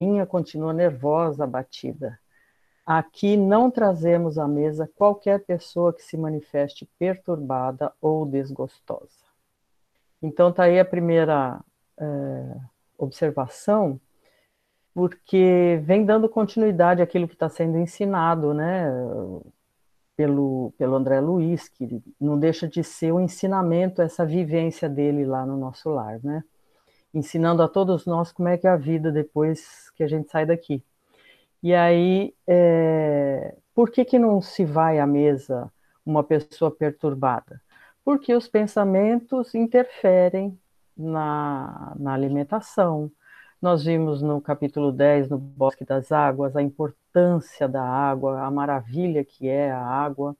rainha continua nervosa, abatida. Aqui não trazemos à mesa qualquer pessoa que se manifeste perturbada ou desgostosa. Então, está aí a primeira é, observação, porque vem dando continuidade àquilo que está sendo ensinado, né, pelo, pelo André Luiz, que não deixa de ser o um ensinamento, essa vivência dele lá no nosso lar, né, ensinando a todos nós como é que é a vida depois que a gente sai daqui. E aí, é, por que, que não se vai à mesa uma pessoa perturbada? Porque os pensamentos interferem na, na alimentação. Nós vimos no capítulo 10, no Bosque das Águas, a importância da água, a maravilha que é a água.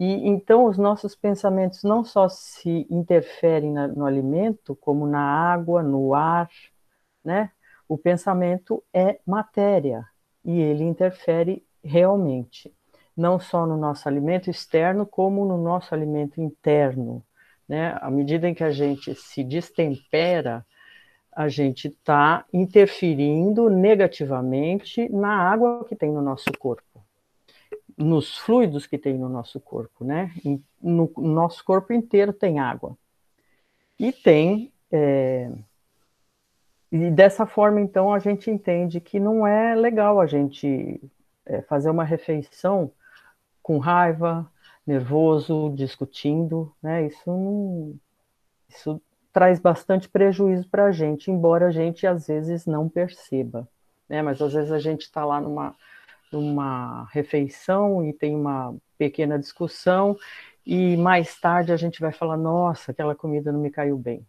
E então os nossos pensamentos não só se interferem na, no alimento, como na água, no ar, né? O pensamento é matéria, e ele interfere realmente, não só no nosso alimento externo, como no nosso alimento interno. Né? À medida em que a gente se destempera, a gente está interferindo negativamente na água que tem no nosso corpo, nos fluidos que tem no nosso corpo, né? No nosso corpo inteiro tem água. E tem é, e dessa forma, então, a gente entende que não é legal a gente é, fazer uma refeição com raiva, nervoso, discutindo, né? Isso, não, isso traz bastante prejuízo para a gente, embora a gente às vezes não perceba, né? Mas às vezes a gente está lá numa, numa refeição e tem uma pequena discussão e mais tarde a gente vai falar, nossa, aquela comida não me caiu bem.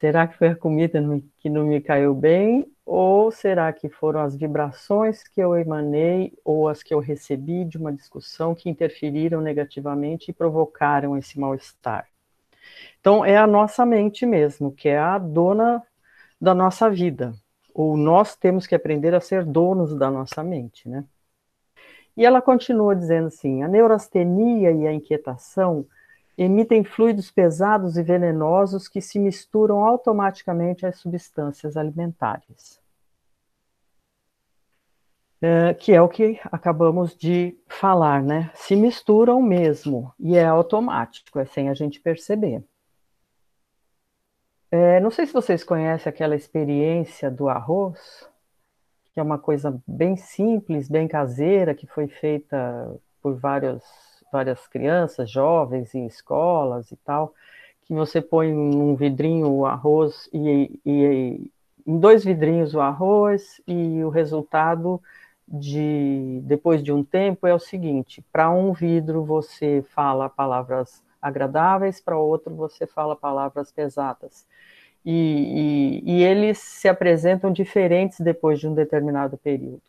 Será que foi a comida que não me caiu bem? Ou será que foram as vibrações que eu emanei ou as que eu recebi de uma discussão que interferiram negativamente e provocaram esse mal-estar? Então, é a nossa mente mesmo, que é a dona da nossa vida. Ou nós temos que aprender a ser donos da nossa mente, né? E ela continua dizendo assim: a neurastenia e a inquietação emitem fluidos pesados e venenosos que se misturam automaticamente às substâncias alimentares. É, que é o que acabamos de falar, né? Se misturam mesmo, e é automático, é sem a gente perceber. É, não sei se vocês conhecem aquela experiência do arroz, que é uma coisa bem simples, bem caseira, que foi feita por vários várias crianças, jovens em escolas e tal, que você põe num vidrinho o arroz e, e em dois vidrinhos o arroz e o resultado de depois de um tempo é o seguinte: para um vidro você fala palavras agradáveis, para outro você fala palavras pesadas. E, e, e, eles se apresentam diferentes depois de um determinado período.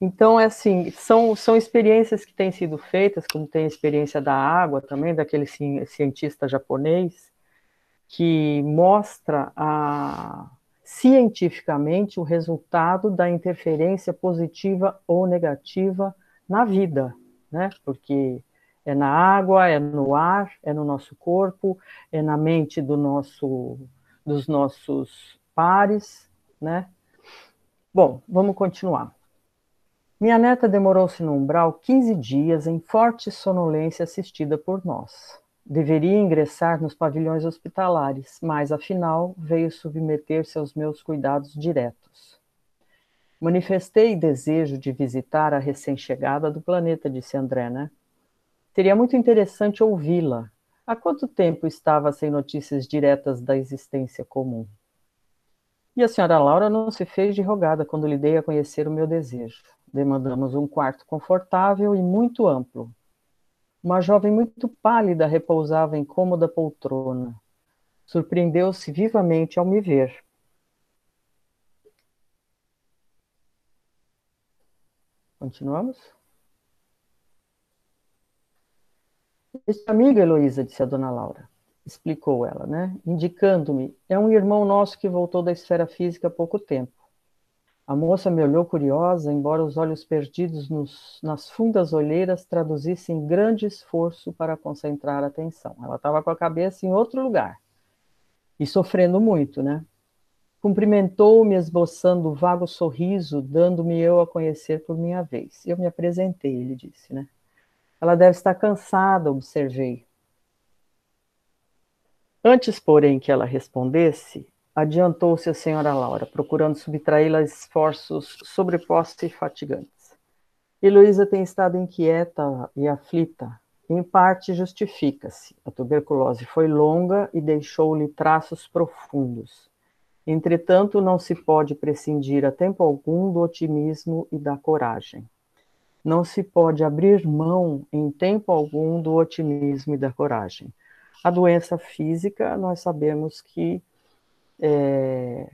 Então, é assim, são, são experiências que têm sido feitas, como tem a experiência da água também, daquele cientista japonês, que mostra a, cientificamente o resultado da interferência positiva ou negativa na vida, né? Porque é na água, é no ar, é no nosso corpo, é na mente do nosso, dos nossos pares, né? Bom, vamos continuar. Minha neta demorou-se no umbral 15 dias em forte sonolência assistida por nós. Deveria ingressar nos pavilhões hospitalares, mas afinal veio submeter-se aos meus cuidados diretos. Manifestei desejo de visitar a recém-chegada do planeta, disse André, né? Seria muito interessante ouvi-la. Há quanto tempo estava sem notícias diretas da existência comum? E a senhora Laura não se fez de rogada quando lhe dei a conhecer o meu desejo. Demandamos um quarto confortável e muito amplo. Uma jovem muito pálida repousava em cômoda poltrona. Surpreendeu-se vivamente ao me ver. Continuamos? Este amigo, Heloísa, disse a dona Laura explicou ela, né? Indicando-me, é um irmão nosso que voltou da esfera física há pouco tempo. A moça me olhou curiosa, embora os olhos perdidos nos, nas fundas olheiras traduzissem grande esforço para concentrar a atenção. Ela estava com a cabeça em outro lugar e sofrendo muito, né? Cumprimentou-me esboçando vago sorriso, dando-me eu a conhecer por minha vez. Eu me apresentei, ele disse, né? Ela deve estar cansada, observei. Antes, porém, que ela respondesse, adiantou-se a senhora Laura, procurando subtraí-la a esforços sobrepostos e fatigantes. Heloísa tem estado inquieta e aflita. Em parte justifica-se. A tuberculose foi longa e deixou-lhe traços profundos. Entretanto, não se pode prescindir a tempo algum do otimismo e da coragem. Não se pode abrir mão em tempo algum do otimismo e da coragem. A doença física, nós sabemos que é,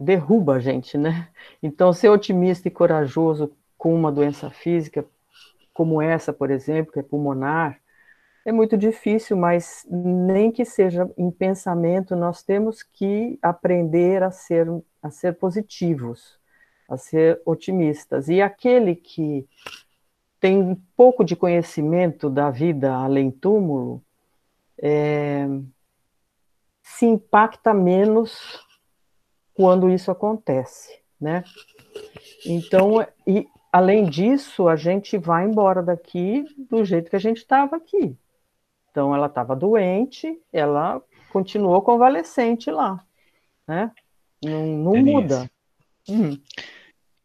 derruba a gente, né? Então, ser otimista e corajoso com uma doença física, como essa, por exemplo, que é pulmonar, é muito difícil, mas nem que seja em pensamento, nós temos que aprender a ser, a ser positivos, a ser otimistas. E aquele que tem um pouco de conhecimento da vida além túmulo, é, se impacta menos quando isso acontece, né? Então, e além disso, a gente vai embora daqui do jeito que a gente estava aqui. Então, ela estava doente, ela continuou convalescente lá, né? Não, não muda. Hum.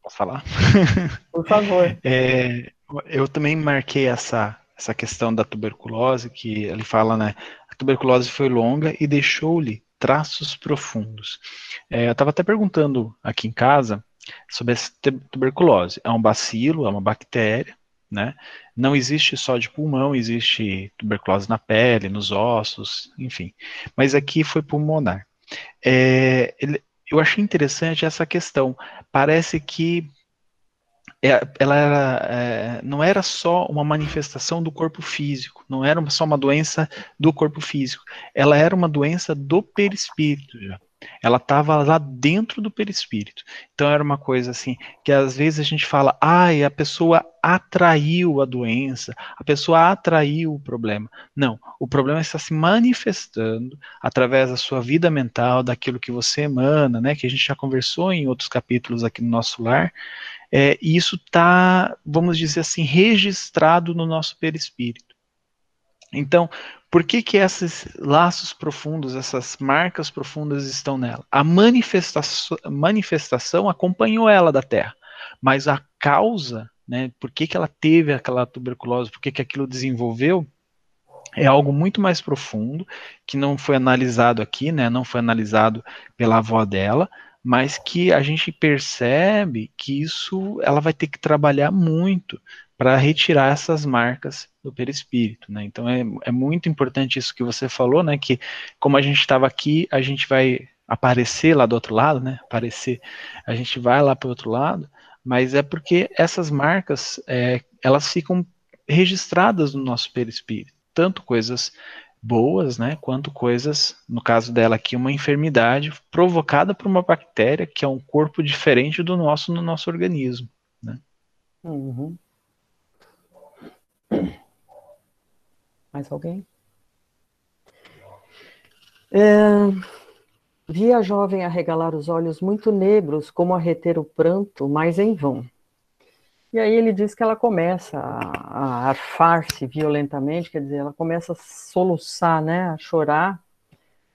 Posso falar? Por favor. É, eu também marquei essa, essa questão da tuberculose, que ele fala, né? A tuberculose foi longa e deixou-lhe traços profundos. É, eu estava até perguntando aqui em casa sobre essa tuberculose. É um bacilo, é uma bactéria, né? Não existe só de pulmão, existe tuberculose na pele, nos ossos, enfim. Mas aqui foi pulmonar. É, ele, eu achei interessante essa questão. Parece que é, ela era, é, não era só uma manifestação do corpo físico, não era só uma doença do corpo físico, ela era uma doença do perispírito já. Ela estava lá dentro do perispírito. Então era uma coisa assim, que às vezes a gente fala, ai, a pessoa atraiu a doença, a pessoa atraiu o problema. Não, o problema está se manifestando através da sua vida mental, daquilo que você emana, né? Que a gente já conversou em outros capítulos aqui no nosso lar. É, e isso está, vamos dizer assim, registrado no nosso perispírito. Então, por que que esses laços profundos, essas marcas profundas estão nela? A manifestação, manifestação acompanhou ela da Terra, mas a causa, né, por que, que ela teve aquela tuberculose, por que, que aquilo desenvolveu, é algo muito mais profundo, que não foi analisado aqui, né, não foi analisado pela avó dela, mas que a gente percebe que isso ela vai ter que trabalhar muito para retirar essas marcas do perispírito, né? Então é, é muito importante isso que você falou, né? Que como a gente estava aqui, a gente vai aparecer lá do outro lado, né? Aparecer, a gente vai lá para o outro lado, mas é porque essas marcas é, elas ficam registradas no nosso perispírito, tanto coisas boas, né, quanto coisas, no caso dela aqui, uma enfermidade provocada por uma bactéria que é um corpo diferente do nosso no nosso organismo, né? Uhum. Mais alguém? É, vi a jovem arregalar os olhos muito negros, como a reter o pranto, mas em vão. E aí ele diz que ela começa a, a arfar-se violentamente, quer dizer, ela começa a soluçar, né, a chorar,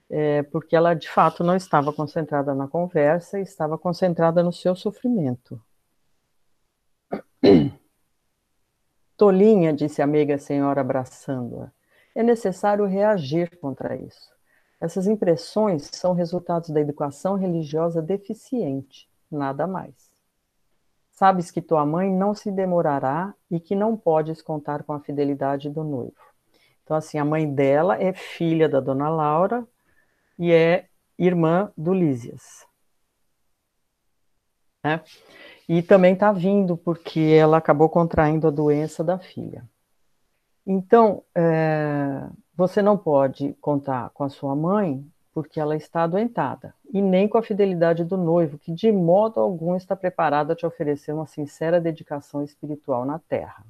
é, porque ela de fato não estava concentrada na conversa, estava concentrada no seu sofrimento. Tolinha, disse a meiga senhora abraçando-a, é necessário reagir contra isso. Essas impressões são resultados da educação religiosa deficiente, nada mais. Sabes que tua mãe não se demorará e que não podes contar com a fidelidade do noivo. Então, assim, a mãe dela é filha da dona Laura e é irmã do Lísias. Né? E também está vindo porque ela acabou contraindo a doença da filha. Então, é, você não pode contar com a sua mãe porque ela está adoentada, e nem com a fidelidade do noivo, que de modo algum está preparado a te oferecer uma sincera dedicação espiritual na terra.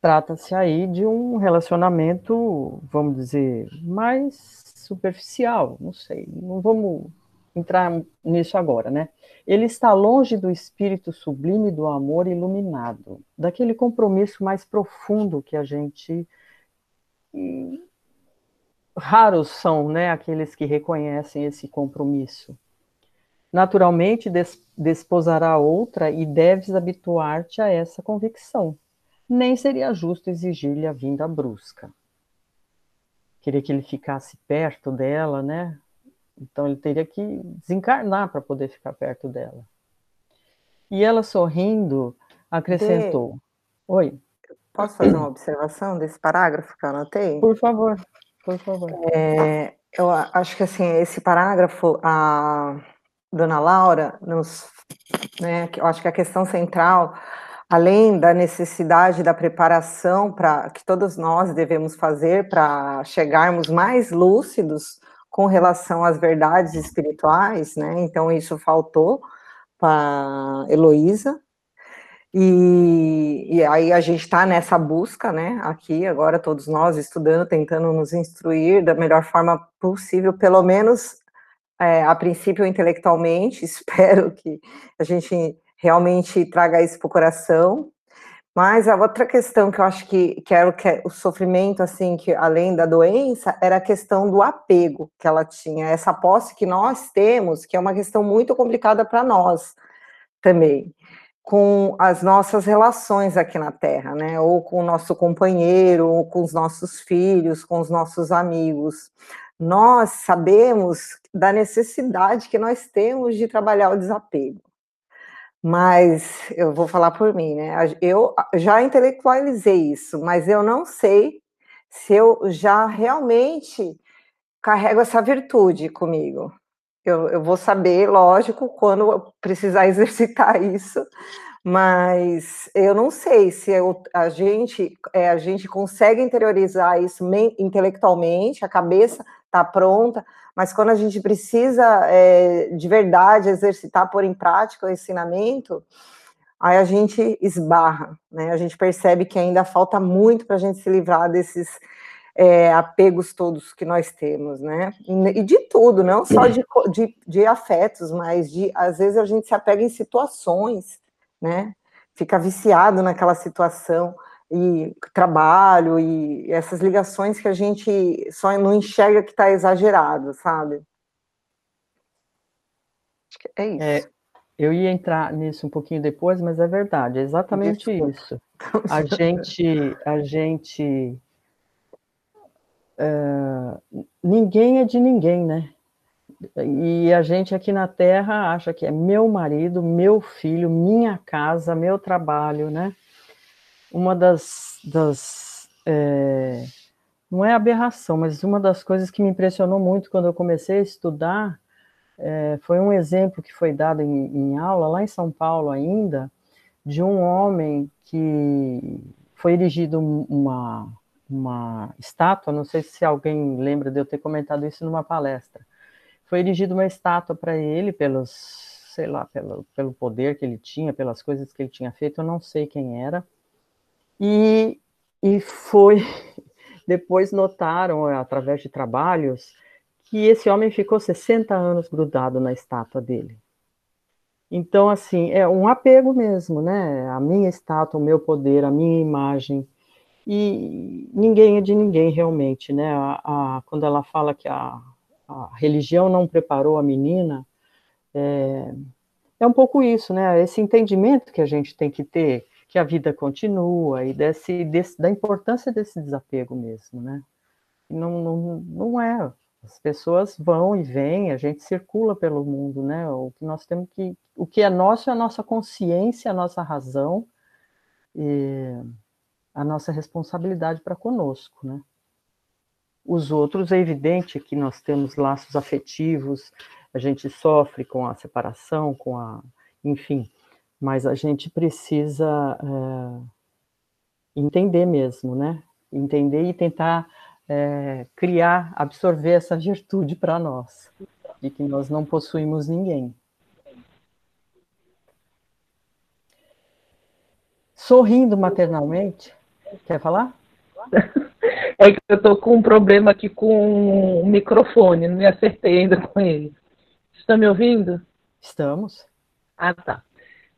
trata-se aí de um relacionamento, vamos dizer, mais superficial, não sei, não vamos entrar nisso agora, né? Ele está longe do espírito sublime do amor iluminado, daquele compromisso mais profundo que a gente raros são, né, aqueles que reconhecem esse compromisso. Naturalmente, des desposará outra e deves habituar-te a essa convicção. Nem seria justo exigir-lhe a vinda brusca. Queria que ele ficasse perto dela, né? Então ele teria que desencarnar para poder ficar perto dela. E ela sorrindo acrescentou. Oi. Posso fazer uma observação desse parágrafo que eu anotei? Por favor, por favor. É, eu acho que assim esse parágrafo a Dona Laura nos, né, eu acho que a questão central além da necessidade da preparação para que todos nós devemos fazer para chegarmos mais lúcidos com relação às verdades espirituais, né? Então isso faltou para Heloísa. E, e, aí a gente está nessa busca, né? Aqui agora todos nós estudando, tentando nos instruir da melhor forma possível, pelo menos é, a princípio intelectualmente. Espero que a gente realmente traga isso para o coração mas a outra questão que eu acho que, que era o, que, o sofrimento, assim, que além da doença, era a questão do apego que ela tinha, essa posse que nós temos, que é uma questão muito complicada para nós também, com as nossas relações aqui na Terra, né? Ou com o nosso companheiro, ou com os nossos filhos, com os nossos amigos. Nós sabemos da necessidade que nós temos de trabalhar o desapego mas eu vou falar por mim, né? Eu já intelectualizei isso, mas eu não sei se eu já realmente carrego essa virtude comigo. Eu, eu vou saber, lógico, quando eu precisar exercitar isso, mas eu não sei se eu, a gente é, a gente consegue interiorizar isso intelectualmente, a cabeça está pronta, mas quando a gente precisa é, de verdade exercitar, pôr em prática o ensinamento, aí a gente esbarra, né? A gente percebe que ainda falta muito para a gente se livrar desses é, apegos todos que nós temos, né? E, de tudo, não só de, de, de afetos, mas de às vezes a gente se apega em situações, né? Fica viciado naquela situação e trabalho e essas ligações que a gente só não enxerga que está exagerado, sabe? Acho que é isso. É, eu ia entrar nisso um pouquinho depois, mas é verdade, é exatamente Desculpa. isso. A gente, a gente, uh, ninguém é de ninguém, né? E a gente aqui na Terra acha que é meu marido, meu filho, minha casa, meu trabalho, né? Uma das, das é, não é aberração, mas uma das coisas que me impressionou muito quando eu comecei a estudar é, foi um exemplo que foi dado em, em, aula, lá em São Paulo ainda, de um homem que foi erigido uma, uma estátua, não sei se alguém lembra de eu ter comentado isso numa palestra, foi erigida uma estátua para ele pelos, sei lá, pelo, pelo poder que ele tinha, pelas coisas que ele tinha feito, eu não sei quem era, e, e foi. Depois notaram, é, através de trabalhos, que esse homem ficou 60 anos grudado na estátua dele. Então, assim, é um apego mesmo, né? A minha estátua, o meu poder, a minha imagem. E ninguém é de ninguém, realmente, né? A, a, quando ela fala que a, a, religião não preparou a menina, é, é um pouco isso, né? Esse entendimento que a gente tem que ter que a vida continua e desse, desse, da importância desse desapego mesmo, né? Não, não, não é. As pessoas vão e vêm, a gente circula pelo mundo, né? O que nós temos que, o que é nosso é a nossa consciência, a nossa razão e a nossa responsabilidade para conosco, né? Os outros é evidente que nós temos laços afetivos, a gente sofre com a separação, com a, enfim, mas a gente precisa é, entender mesmo, né? Entender e tentar é, criar, absorver essa virtude para nós, de que nós não possuímos ninguém. Sorrindo maternalmente, Quer falar? É que eu estou com um problema aqui com o microfone, não me acertei ainda com ele. Estão me ouvindo? Estamos. Ah, tá.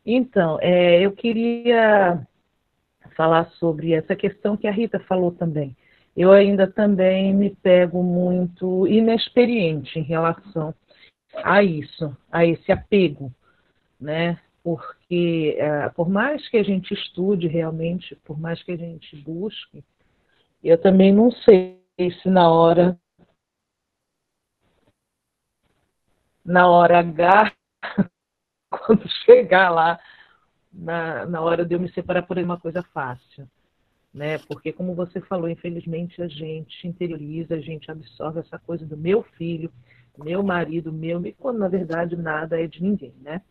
Então, é, eu queria falar sobre essa questão que a Rita falou também. Eu ainda também me pego muito inexperiente em relação a isso, a esse apego, né? Porque é, por mais que a gente estude realmente, por mais que a gente busque, eu também não sei se na hora na hora H, quando chegar lá, na, na hora de eu me separar por uma coisa fácil. Né? Porque, como você falou, infelizmente a gente interioriza, a gente absorve essa coisa do meu filho, meu marido, meu, quando na verdade nada é de ninguém, né?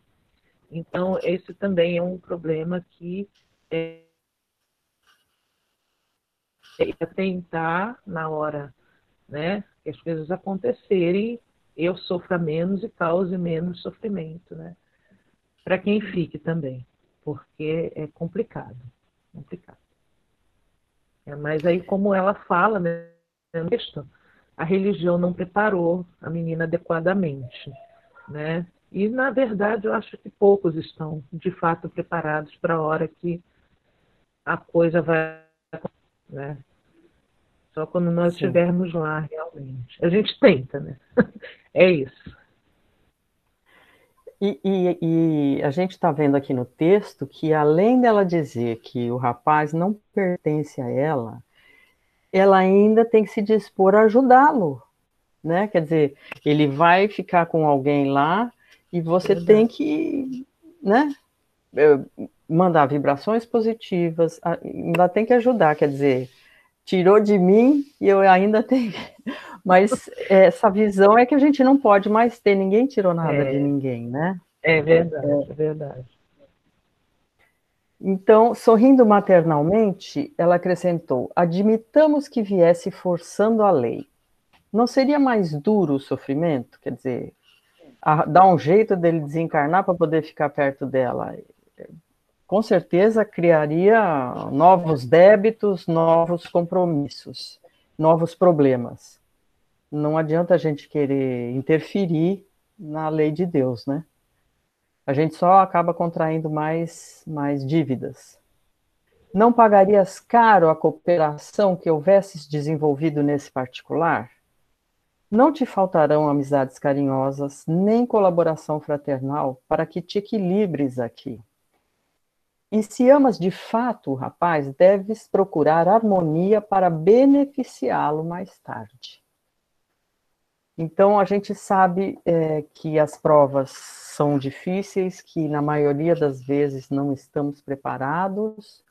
Então, esse também é um problema que é, é tentar, na hora né, que as coisas acontecerem, eu sofra menos e cause menos sofrimento, né? Para quem fique também porque é complicado, complicado. É, mas aí, como ela fala, né, a religião não preparou a menina adequadamente, né? E na verdade eu acho que poucos estão de fato preparados para a hora que a coisa vai, né? Só quando nós estivermos lá realmente. A gente tenta, né? É isso. E, e, e, a gente está vendo aqui no texto que, além dela dizer que o rapaz não pertence a ela, ela ainda tem que se dispor a ajudá-lo, né? Quer dizer, ele vai ficar com alguém lá e você tem que, né? Eh, mandar vibrações positivas, ainda tem que ajudar, quer dizer, tirou de mim e eu ainda tenho. Mas essa visão é que a gente não pode mais ter, ninguém tirou nada é, de ninguém, né? É verdade, é, verdade. Então, sorrindo maternalmente, ela acrescentou: admitamos que viesse forçando a lei. Não seria mais duro o sofrimento? Quer dizer, a, dar um jeito dele desencarnar para poder ficar perto dela? com certeza criaria novos débitos, novos compromissos, novos problemas. Não adianta a gente querer interferir na lei de Deus, né? A gente só acaba contraindo mais, mais dívidas. Não pagarias caro a cooperação que houvesses desenvolvido nesse particular? Não te faltarão amizades carinhosas, nem colaboração fraternal para que te equilibres aqui. E se amas de fato o rapaz, deves procurar harmonia para beneficiá-lo mais tarde. Então, a gente sabe é, que as provas são difíceis, que na maioria das vezes não estamos preparados,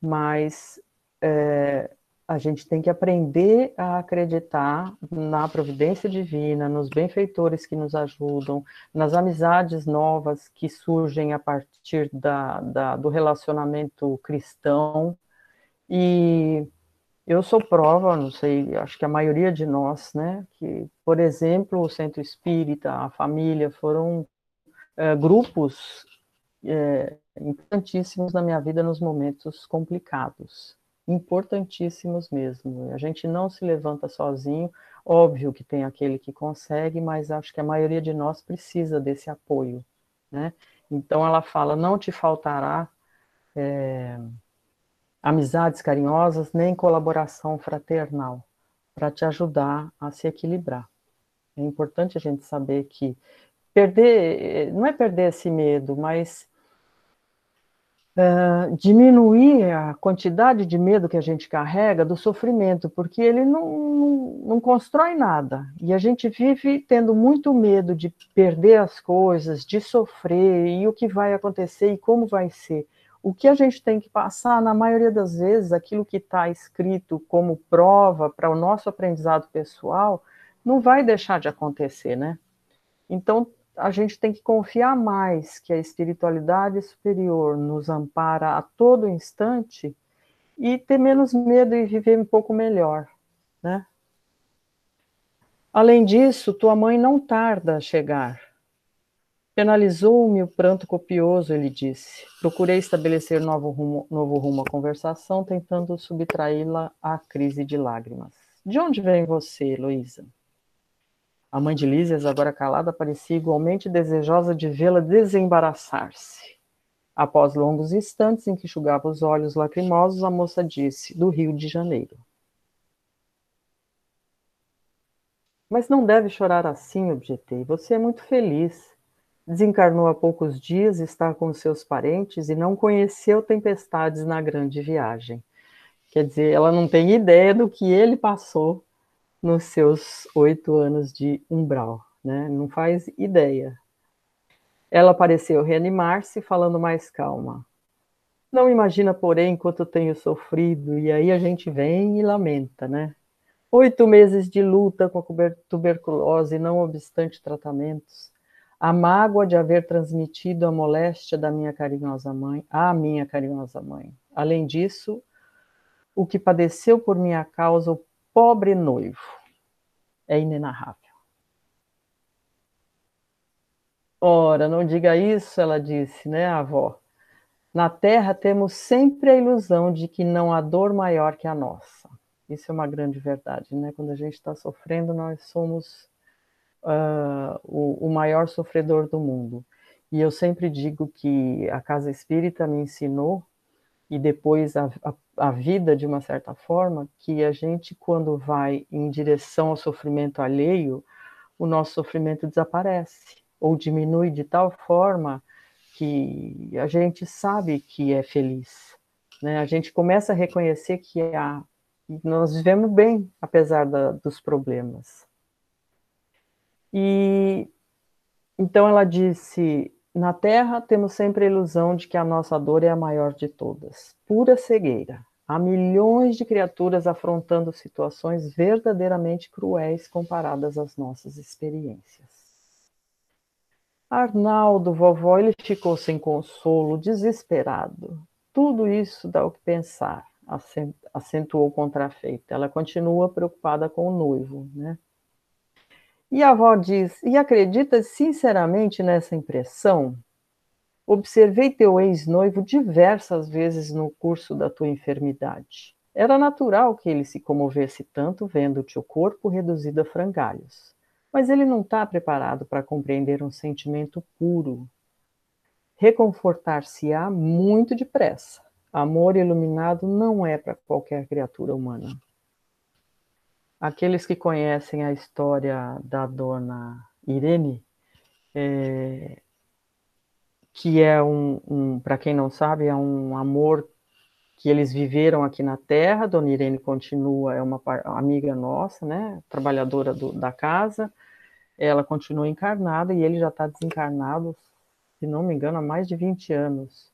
mas é, a gente tem que aprender a acreditar na providência divina, nos benfeitores que nos ajudam, nas amizades novas que surgem a partir da, da, do relacionamento cristão. E eu sou prova, não sei, acho que a maioria de nós, né, que, por exemplo, o centro espírita, a família, foram é, grupos é, importantíssimos na minha vida nos momentos complicados importantíssimos mesmo. A gente não se levanta sozinho, óbvio que tem aquele que consegue, mas acho que a maioria de nós precisa desse apoio, né? Então ela fala, não te faltará é, amizades carinhosas nem colaboração fraternal para te ajudar a se equilibrar. É importante a gente saber que perder, não é perder esse medo, mas uh, diminuir a quantidade de medo que a gente carrega do sofrimento, porque ele não, não, não constrói nada. E a gente vive tendo muito medo de perder as coisas, de sofrer, e o que vai acontecer e como vai ser. O que a gente tem que passar, na maioria das vezes, aquilo que está escrito como prova para o nosso aprendizado pessoal, não vai deixar de acontecer, né? Então, a gente tem que confiar mais que a espiritualidade superior nos ampara a todo instante e ter menos medo e viver um pouco melhor, né? Além disso, tua mãe não tarda a chegar. Penalizou-me o pranto copioso, ele disse. Procurei estabelecer novo rumo, novo rumo à conversação, tentando subtraí-la à crise de lágrimas. De onde vem você, Luísa? A mãe de Lísias, agora calada, parecia igualmente desejosa de vê-la desembaraçar-se. Após longos instantes em que enxugava os olhos lacrimosos, a moça disse: Do Rio de Janeiro. Mas não deve chorar assim, objetei. Você é muito feliz. Desencarnou há poucos dias, está com seus parentes e não conheceu tempestades na grande viagem. Quer dizer, ela não tem ideia do que ele passou nos seus oito anos de umbral, né? Não faz ideia. Ela pareceu reanimar-se, falando mais calma. Não imagina, porém, quanto tenho sofrido, e aí a gente vem e lamenta, né? Oito meses de luta com a tuberculose, não obstante tratamentos. A mágoa de haver transmitido a moléstia da minha carinhosa mãe, à minha carinhosa mãe. Além disso, o que padeceu por minha causa o pobre noivo é inenarrável. Ora, não diga isso, ela disse, né, avó? Na terra temos sempre a ilusão de que não há dor maior que a nossa. Isso é uma grande verdade, né? Quando a gente está sofrendo, nós somos uh, o, o maior sofredor do mundo. E eu sempre digo que a casa espírita me ensinou, e depois a, a, a, vida, de uma certa forma, que a gente, quando vai em direção ao sofrimento alheio, o nosso sofrimento desaparece ou diminui de tal forma que a gente sabe que é feliz. Né? A gente começa a reconhecer que a, nós vivemos bem, apesar da, dos problemas. E então ela disse: na Terra temos sempre a ilusão de que a nossa dor é a maior de todas, pura cegueira. Há milhões de criaturas afrontando situações verdadeiramente cruéis comparadas às nossas experiências. Arnaldo, vovó, ele ficou sem consolo, desesperado. Tudo isso dá o que pensar, acentuou contrafeita. Ela continua preocupada com o noivo, né? E a avó diz: E acredita sinceramente nessa impressão? Observei teu ex-noivo diversas vezes no curso da tua enfermidade. Era natural que ele se comovesse tanto vendo-te o corpo reduzido a frangalhos mas ele não está preparado para compreender um sentimento puro. Reconfortar-se-á muito depressa. Amor iluminado não é para qualquer criatura humana. Aqueles que conhecem a história da dona Irene, é, que é um, um para quem não sabe, é um amor que eles viveram aqui na Terra. Dona Irene continua, é uma amiga nossa, né, trabalhadora do, da casa ela continua encarnada e ele já está desencarnado, se não me engano, há mais de 20 anos.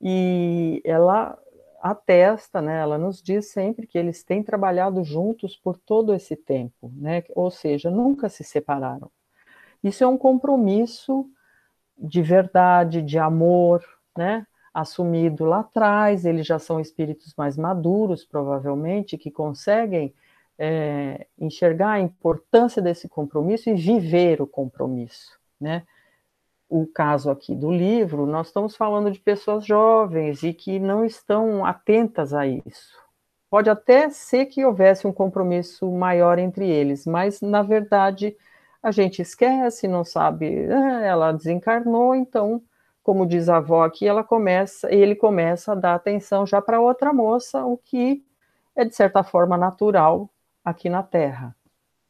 E ela atesta, né, ela nos diz sempre que eles têm trabalhado juntos por todo esse tempo, né, ou seja, nunca se separaram. Isso é um compromisso de verdade, de amor, né, assumido lá atrás, eles já são espíritos mais maduros, provavelmente, que conseguem é, enxergar a importância desse compromisso e viver o compromisso, né? O caso aqui do livro, nós estamos falando de pessoas jovens e que não estão atentas a isso. Pode até ser que houvesse um compromisso maior entre eles, mas na verdade a gente esquece, não sabe, ah, ela desencarnou, então, como diz a avó aqui, ela começa, ele começa a dar atenção já para outra moça, o que é de certa forma natural aqui na Terra,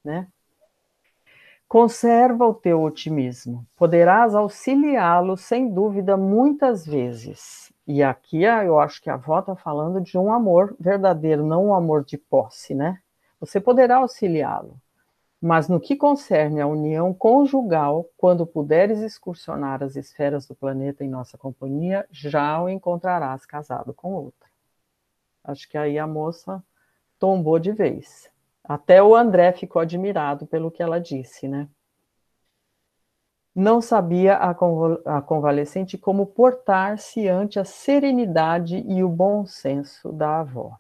né? Conserva o teu otimismo, poderás auxiliá-lo sem dúvida muitas vezes. E aqui eu acho que a avó está falando de um amor verdadeiro, não um amor de posse, né? Você poderá auxiliá-lo, mas no que concerne a união conjugal, quando puderes excursionar as esferas do planeta em nossa companhia, já o encontrarás casado com outra. Acho que aí a moça tombou de vez. Até o André ficou admirado pelo que ela disse, né? Não sabia a, a convalescente como portar-se ante a serenidade e o bom senso da avó.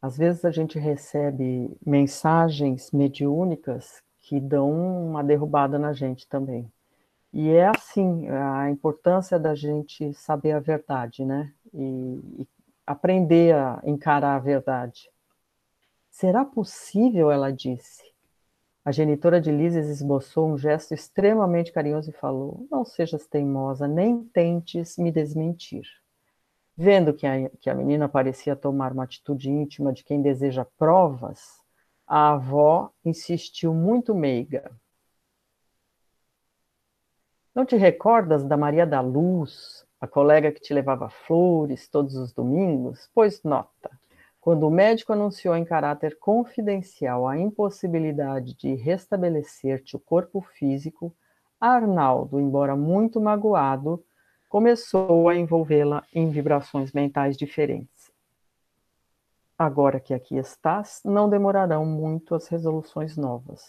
Às vezes a gente recebe mensagens mediúnicas que dão uma derrubada na gente também. E é assim, a importância da gente saber a verdade, né? E, e aprender a encarar a verdade. Será possível, ela disse. A genitora de Lises esboçou um gesto extremamente carinhoso e falou: Não sejas teimosa, nem tentes me desmentir. Vendo que a, que a menina parecia tomar uma atitude íntima de quem deseja provas, a avó insistiu muito meiga. Não te recordas da Maria da Luz, a colega que te levava flores todos os domingos? Pois nota, quando o médico anunciou em caráter confidencial a impossibilidade de restabelecer-te o corpo físico, Arnaldo, embora muito magoado, começou a envolvê-la em vibrações mentais diferentes. Agora que aqui estás, não demorarão muito as resoluções novas.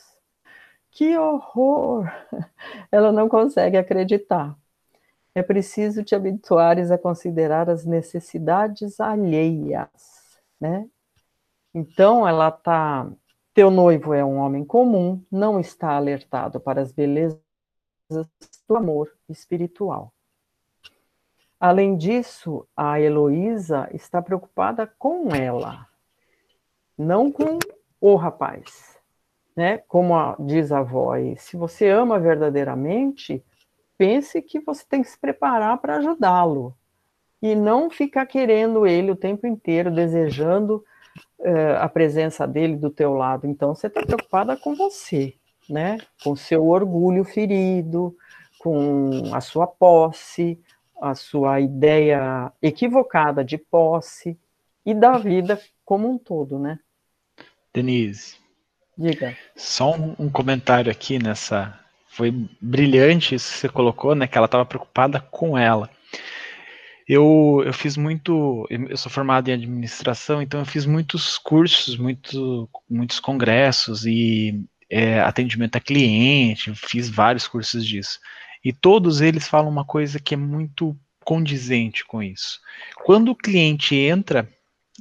Que horror! Ela não consegue acreditar. É preciso te habituares a considerar as necessidades alheias, né? Então, ela tá. Teu noivo é um homem comum, não está alertado para as belezas do amor espiritual. Além disso, a Heloísa está preocupada com ela, não com o rapaz. Né? Como a, diz a avó, se você ama verdadeiramente, pense que você tem que se preparar para ajudá-lo. E não ficar querendo ele o tempo inteiro, desejando uh, a presença dele do teu lado. Então, você está preocupada com você, né? Com seu orgulho ferido, com a sua posse, a sua ideia equivocada de posse e da vida como um todo, né? Denise. Diga. Só um, um comentário aqui nessa. Foi brilhante isso que você colocou, né? Que ela estava preocupada com ela. Eu, eu fiz muito. Eu sou formado em administração, então eu fiz muitos cursos, muito, muitos congressos e é, atendimento a cliente, fiz vários cursos disso. E todos eles falam uma coisa que é muito condizente com isso. Quando o cliente entra,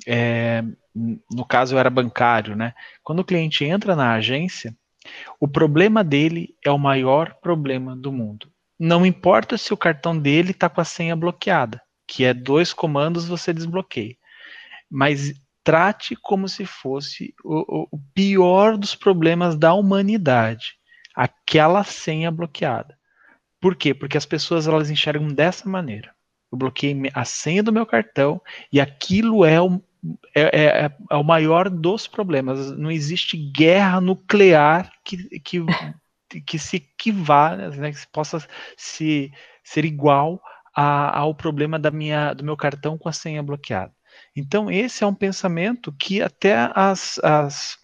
é, no caso eu era bancário, né? Quando o cliente entra na agência, o problema dele é o maior problema do mundo. Não importa se o cartão dele está com a senha bloqueada, que é dois comandos você desbloqueia. Mas trate como se fosse o, o pior dos problemas da humanidade, aquela senha bloqueada. Por quê? Porque as pessoas elas enxergam dessa maneira. Eu bloqueei a senha do meu cartão e aquilo é o, é, é, é, é o maior dos problemas. Não existe guerra nuclear que, que, que se equivalha, né, que possa se, ser igual a, ao problema da minha, do meu cartão com a senha bloqueada. Então, esse é um pensamento que até as, as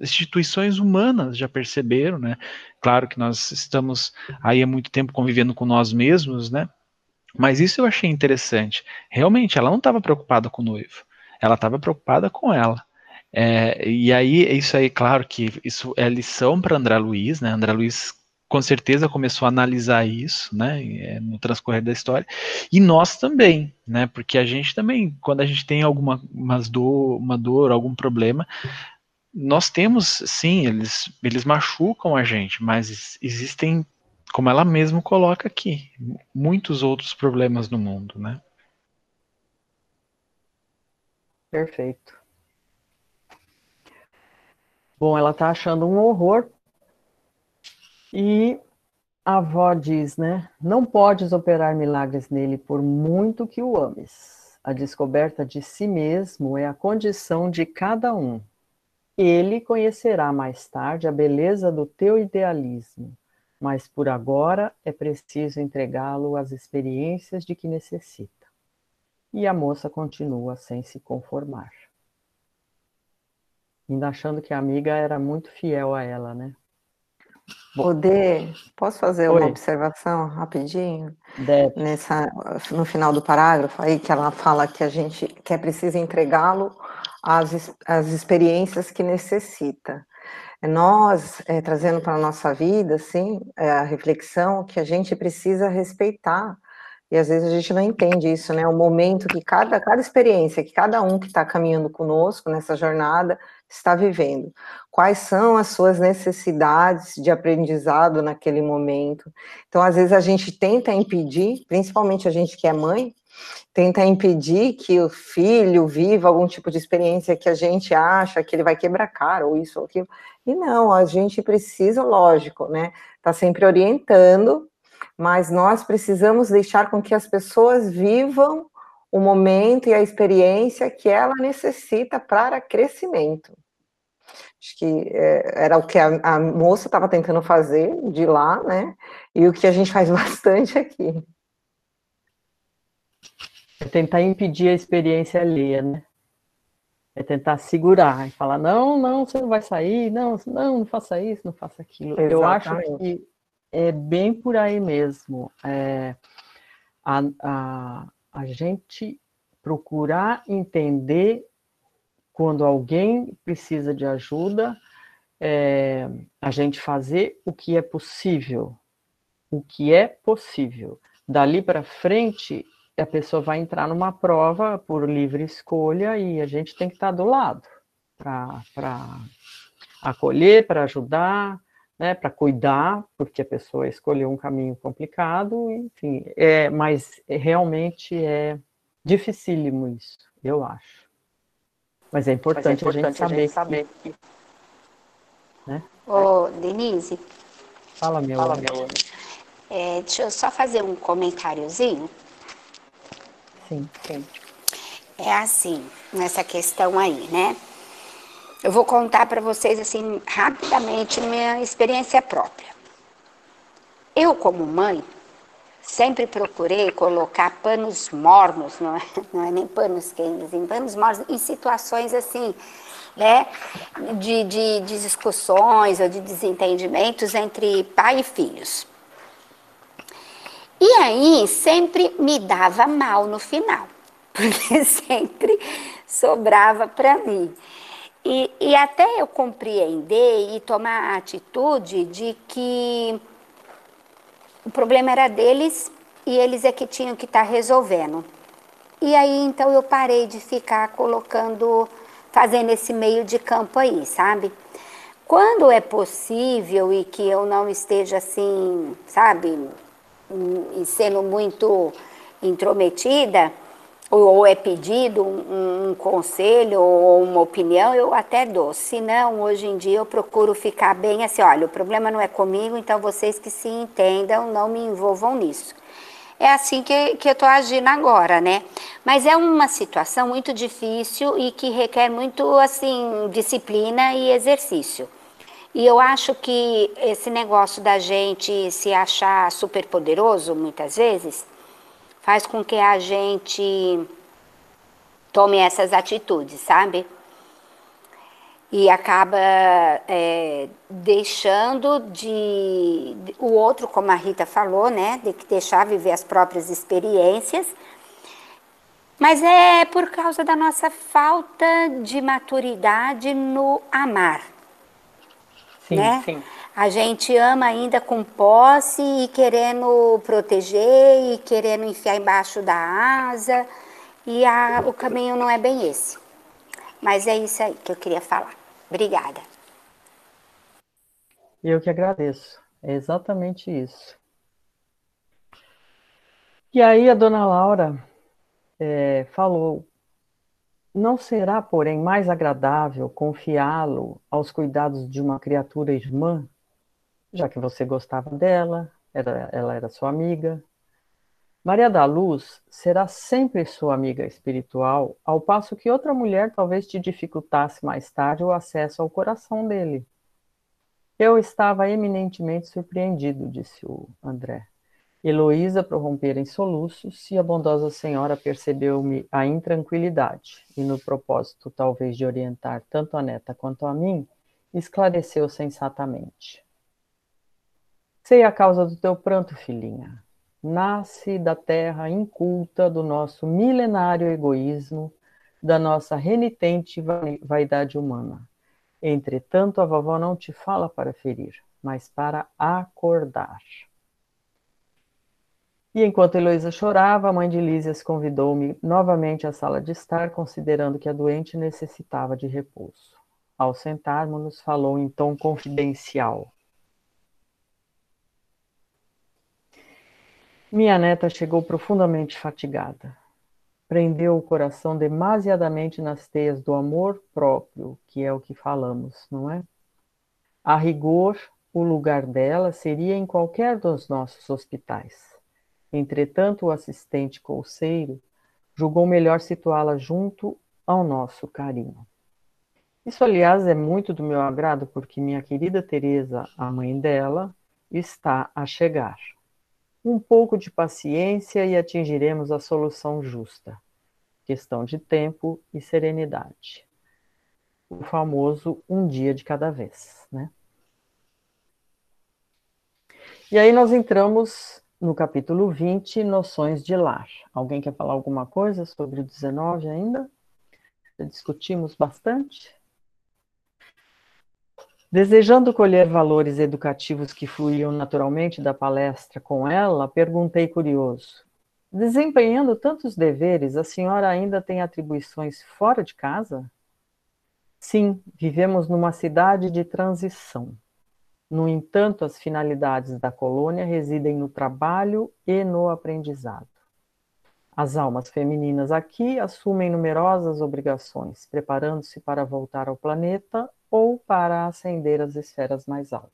instituições humanas já perceberam, né? Claro que nós estamos aí há muito tempo convivendo com nós mesmos, né? Mas isso eu achei interessante. Realmente, ela não estava preocupada com o noivo, ela estava preocupada com ela. É, e aí, isso aí, claro que isso é lição para André Luiz, né? André Luiz com certeza começou a analisar isso, né, é, no transcorrer da história, e nós também, né, porque a gente também, quando a gente tem alguma dor, uma dor, algum problema, nós temos, sim, eles, eles machucam a gente, mas existem, como ela mesma coloca aqui, muitos outros problemas no mundo, né? Perfeito. Bom, ela está achando um horror e a avó diz, né? Não podes operar milagres nele por muito que o ames. A descoberta de si mesmo é a condição de cada um. Ele conhecerá mais tarde a beleza do teu idealismo, mas por agora é preciso entregá-lo às experiências de que necessita. E a moça continua sem se conformar. Ainda achando que a amiga era muito fiel a ela, né? Poder, posso fazer Oi. uma observação rapidinho? Deve. Nessa, no final do parágrafo aí, que ela fala que a gente que é preciso entregá-lo as, as experiências que necessita. É nós, é, trazendo para a nossa vida, assim, é, a reflexão que a gente precisa respeitar E às vezes a gente não entende isso, né? O momento que cada, cada experiência, que cada um que está caminhando conosco nessa jornada está vivendo. Quais são as suas necessidades de aprendizado naquele momento? Então, às vezes a gente tenta impedir, principalmente a gente que é mãe, tenta impedir que o filho viva algum tipo de experiência que a gente acha que ele vai quebrar cara, ou isso ou aquilo. E não, a gente precisa, lógico, né? Tá sempre orientando mas nós precisamos deixar com que as pessoas vivam o momento e a experiência que ela necessita para crescimento. Acho que é, era o que a, a moça estava tentando fazer de lá, né? E o que a gente faz bastante aqui. É tentar impedir a experiência alheia, né? É tentar segurar e falar, não, não, você não vai sair, não, não, não faça isso, não faça aquilo. Exatamente. Eu acho que é bem por aí mesmo. É, a, a, a gente procurar entender quando alguém precisa de ajuda, é, a gente fazer o que é possível. O que é possível. Dali para frente, a pessoa vai entrar numa prova por livre escolha e a gente tem que estar do lado para acolher, para ajudar, né, para cuidar, porque a pessoa escolheu um caminho complicado, enfim, é, mas realmente é dificílimo isso, eu acho. Mas é importante, mas é importante a, gente a gente saber. Que, né? Ô, Denise. Fala, meu Fala, meu é, Deixa eu só fazer um comentáriozinho. Sim, sim. É assim, nessa questão aí, né? Eu vou contar para vocês assim rapidamente minha experiência própria. Eu como mãe sempre procurei colocar panos mornos, não é, não é nem panos quentes, em panos mornos em situações assim, né, de, de, de discussões ou de desentendimentos entre pai e filhos. E aí sempre me dava mal no final, porque sempre sobrava para mim. E, e até eu compreender e tomar a atitude de que o problema era deles e eles é que tinham que estar tá resolvendo. E aí então eu parei de ficar colocando, fazendo esse meio de campo aí, sabe? Quando é possível e que eu não esteja assim, sabe, e sendo muito intrometida, ou é pedido um, um, conselho ou uma opinião, eu até dou. Se não, hoje em dia eu procuro ficar bem assim, olha, o problema não é comigo, então vocês que se entendam, não me envolvam nisso. É assim que, que eu estou agindo agora, né? Mas é uma situação muito difícil e que requer muito, assim, disciplina e exercício. E eu acho que esse negócio da gente se achar super poderoso, muitas vezes, faz com que a gente tome essas atitudes, sabe? E acaba é, deixando de, o outro, como a Rita falou, né? De que deixar viver as próprias experiências. Mas é por causa da nossa falta de maturidade no amar. Sim, né? sim. A gente ama ainda com posse e querendo proteger e querendo enfiar embaixo da asa. E a, o caminho não é bem esse. Mas é isso aí que eu queria falar. Obrigada. Eu que agradeço. É exatamente isso. E aí a dona Laura é, falou: não será, porém, mais agradável confiá-lo aos cuidados de uma criatura irmã já que você gostava dela, era, ela era sua amiga. Maria da Luz será sempre sua amiga espiritual, ao passo que outra mulher talvez te dificultasse mais tarde o acesso ao coração dele. Eu estava eminentemente surpreendido, disse o André. Heloísa prorrompera em soluços e a bondosa senhora percebeu-me a intranquilidade e, no propósito talvez de orientar tanto a neta quanto a mim, esclareceu sensatamente. Sei a causa do teu pranto, filhinha. Nasce da terra inculta do nosso milenário egoísmo, da nossa renitente vaidade humana. Entretanto, a vovó não te fala para ferir, mas para acordar. E enquanto Heloísa chorava, a mãe de Lísias convidou-me novamente à sala de estar, considerando que a doente necessitava de repouso. Ao sentarmos-nos, falou em tom confidencial. Minha neta chegou profundamente fatigada. Prendeu o coração demasiadamente nas teias do amor próprio, que é o que falamos, não é? A rigor, o lugar dela seria em qualquer dos nossos hospitais. Entretanto, o assistente colseiro julgou melhor situá-la junto ao nosso carinho. Isso, aliás, é muito do meu agrado, porque minha querida Teresa, a mãe dela, está a chegar. Um pouco de paciência e atingiremos a solução justa. Questão de tempo e serenidade. O famoso um dia de cada vez, né? E aí nós entramos no capítulo 20, noções de lar. Alguém quer falar alguma coisa sobre o 19 ainda? Já discutimos bastante. Desejando colher valores educativos que fluíam naturalmente da palestra com ela, perguntei curioso: Desempenhando tantos deveres, a senhora ainda tem atribuições fora de casa? Sim, vivemos numa cidade de transição. No entanto, as finalidades da colônia residem no trabalho e no aprendizado. As almas femininas aqui assumem numerosas obrigações, preparando-se para voltar ao planeta ou para ascender às esferas mais altas.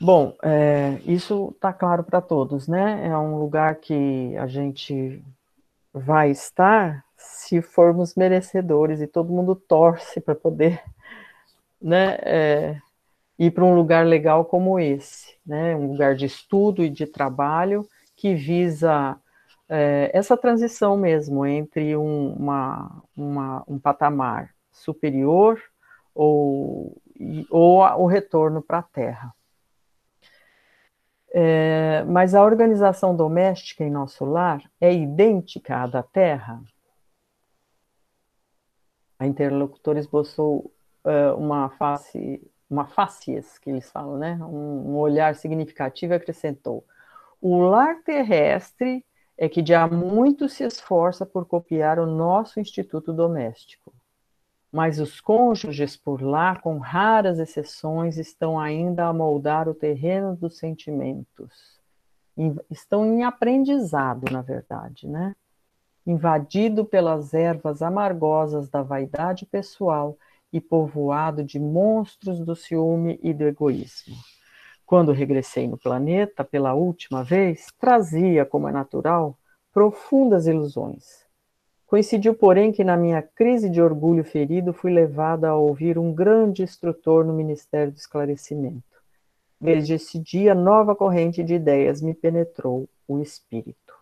Bom, é, isso está claro para todos, né? É um lugar que a gente vai estar se formos merecedores e todo mundo torce para poder né, é, ir para um lugar legal como esse, né, um lugar de estudo e de trabalho que visa é, essa transição mesmo entre um, uma, uma, um patamar superior ou, ou o retorno para a Terra. É, mas a organização doméstica em nosso lar é idêntica à da Terra? A interlocutora esboçou uh, uma face, uma facies, que eles falam, né? Um, um olhar significativo e acrescentou: o lar terrestre é que já muito se esforça por copiar o nosso instituto doméstico. Mas os cônjuges por lá, com raras exceções, estão ainda a moldar o terreno dos sentimentos. Estão em aprendizado, na verdade, né? Invadido pelas ervas amargosas da vaidade pessoal e povoado de monstros do ciúme e do egoísmo. Quando regressei no planeta pela última vez, trazia, como é natural, profundas ilusões. Coincidiu, porém, que na minha crise de orgulho ferido fui levada a ouvir um grande instrutor no Ministério do Esclarecimento. Desde esse dia, nova corrente de ideias me penetrou o espírito.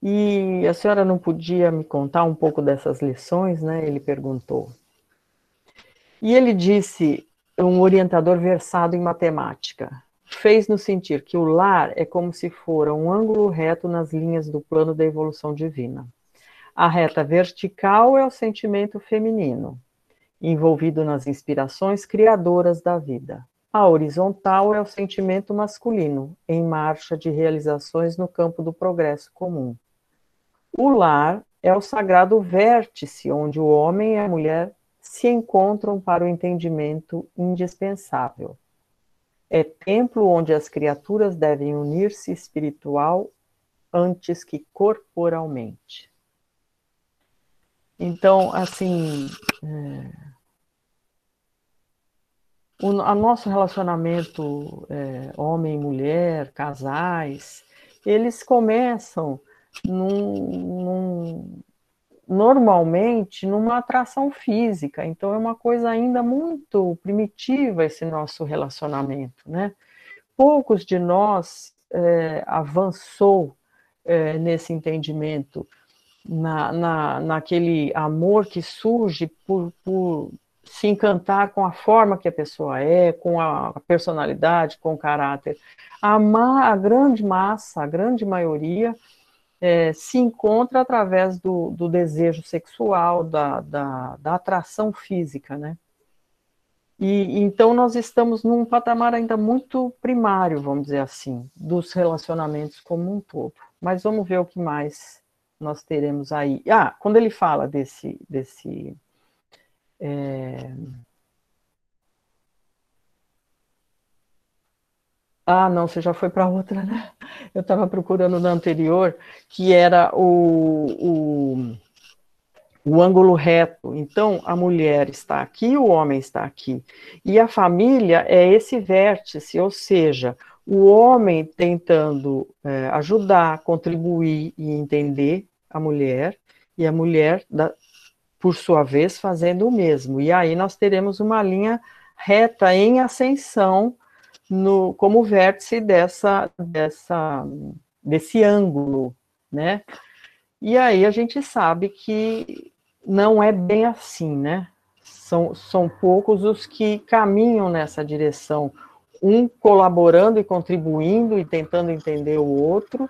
E a senhora não podia me contar um pouco dessas lições, né? Ele perguntou. E ele disse, um orientador versado em matemática, fez-nos sentir que o lar é como se fora um ângulo reto nas linhas do plano da evolução divina. A reta vertical é o sentimento feminino, envolvido nas inspirações criadoras da vida. A horizontal é o sentimento masculino, em marcha de realizações no campo do progresso comum. O lar é o sagrado vértice onde o homem e a mulher se encontram para o entendimento indispensável. É templo onde as criaturas devem unir-se espiritual antes que corporalmente. Então, assim, é, o a nosso relacionamento é, homem mulher, casais, eles começam num, num, normalmente numa atração física. Então é uma coisa ainda muito primitiva esse nosso relacionamento, né? Poucos de nós é, avançou é, nesse entendimento, na, na, naquele amor que surge por, por se encantar com a forma que a pessoa é, com a personalidade, com o caráter. A, a grande massa, a grande maioria, é, se encontra através do, do desejo sexual, da, da, da, atração física, né? E então nós estamos num patamar ainda muito primário, vamos dizer assim, dos relacionamentos como um todo. Mas vamos ver o que mais nós teremos aí. Ah, quando ele fala desse desse é... Ah, não, você já foi para outra, né? Eu estava procurando na anterior, que era o, o o ângulo reto. Então, a mulher está aqui, o homem está aqui. E a família é esse vértice, ou seja, o homem tentando é, ajudar, contribuir e entender a mulher, e a mulher, da, por sua vez, fazendo o mesmo. E aí nós teremos uma linha reta em ascensão no, como vértice dessa, dessa, desse ângulo, né? E aí a gente sabe que não é bem assim, né? São, são poucos os que caminham nessa direção, um colaborando e contribuindo e tentando entender o outro,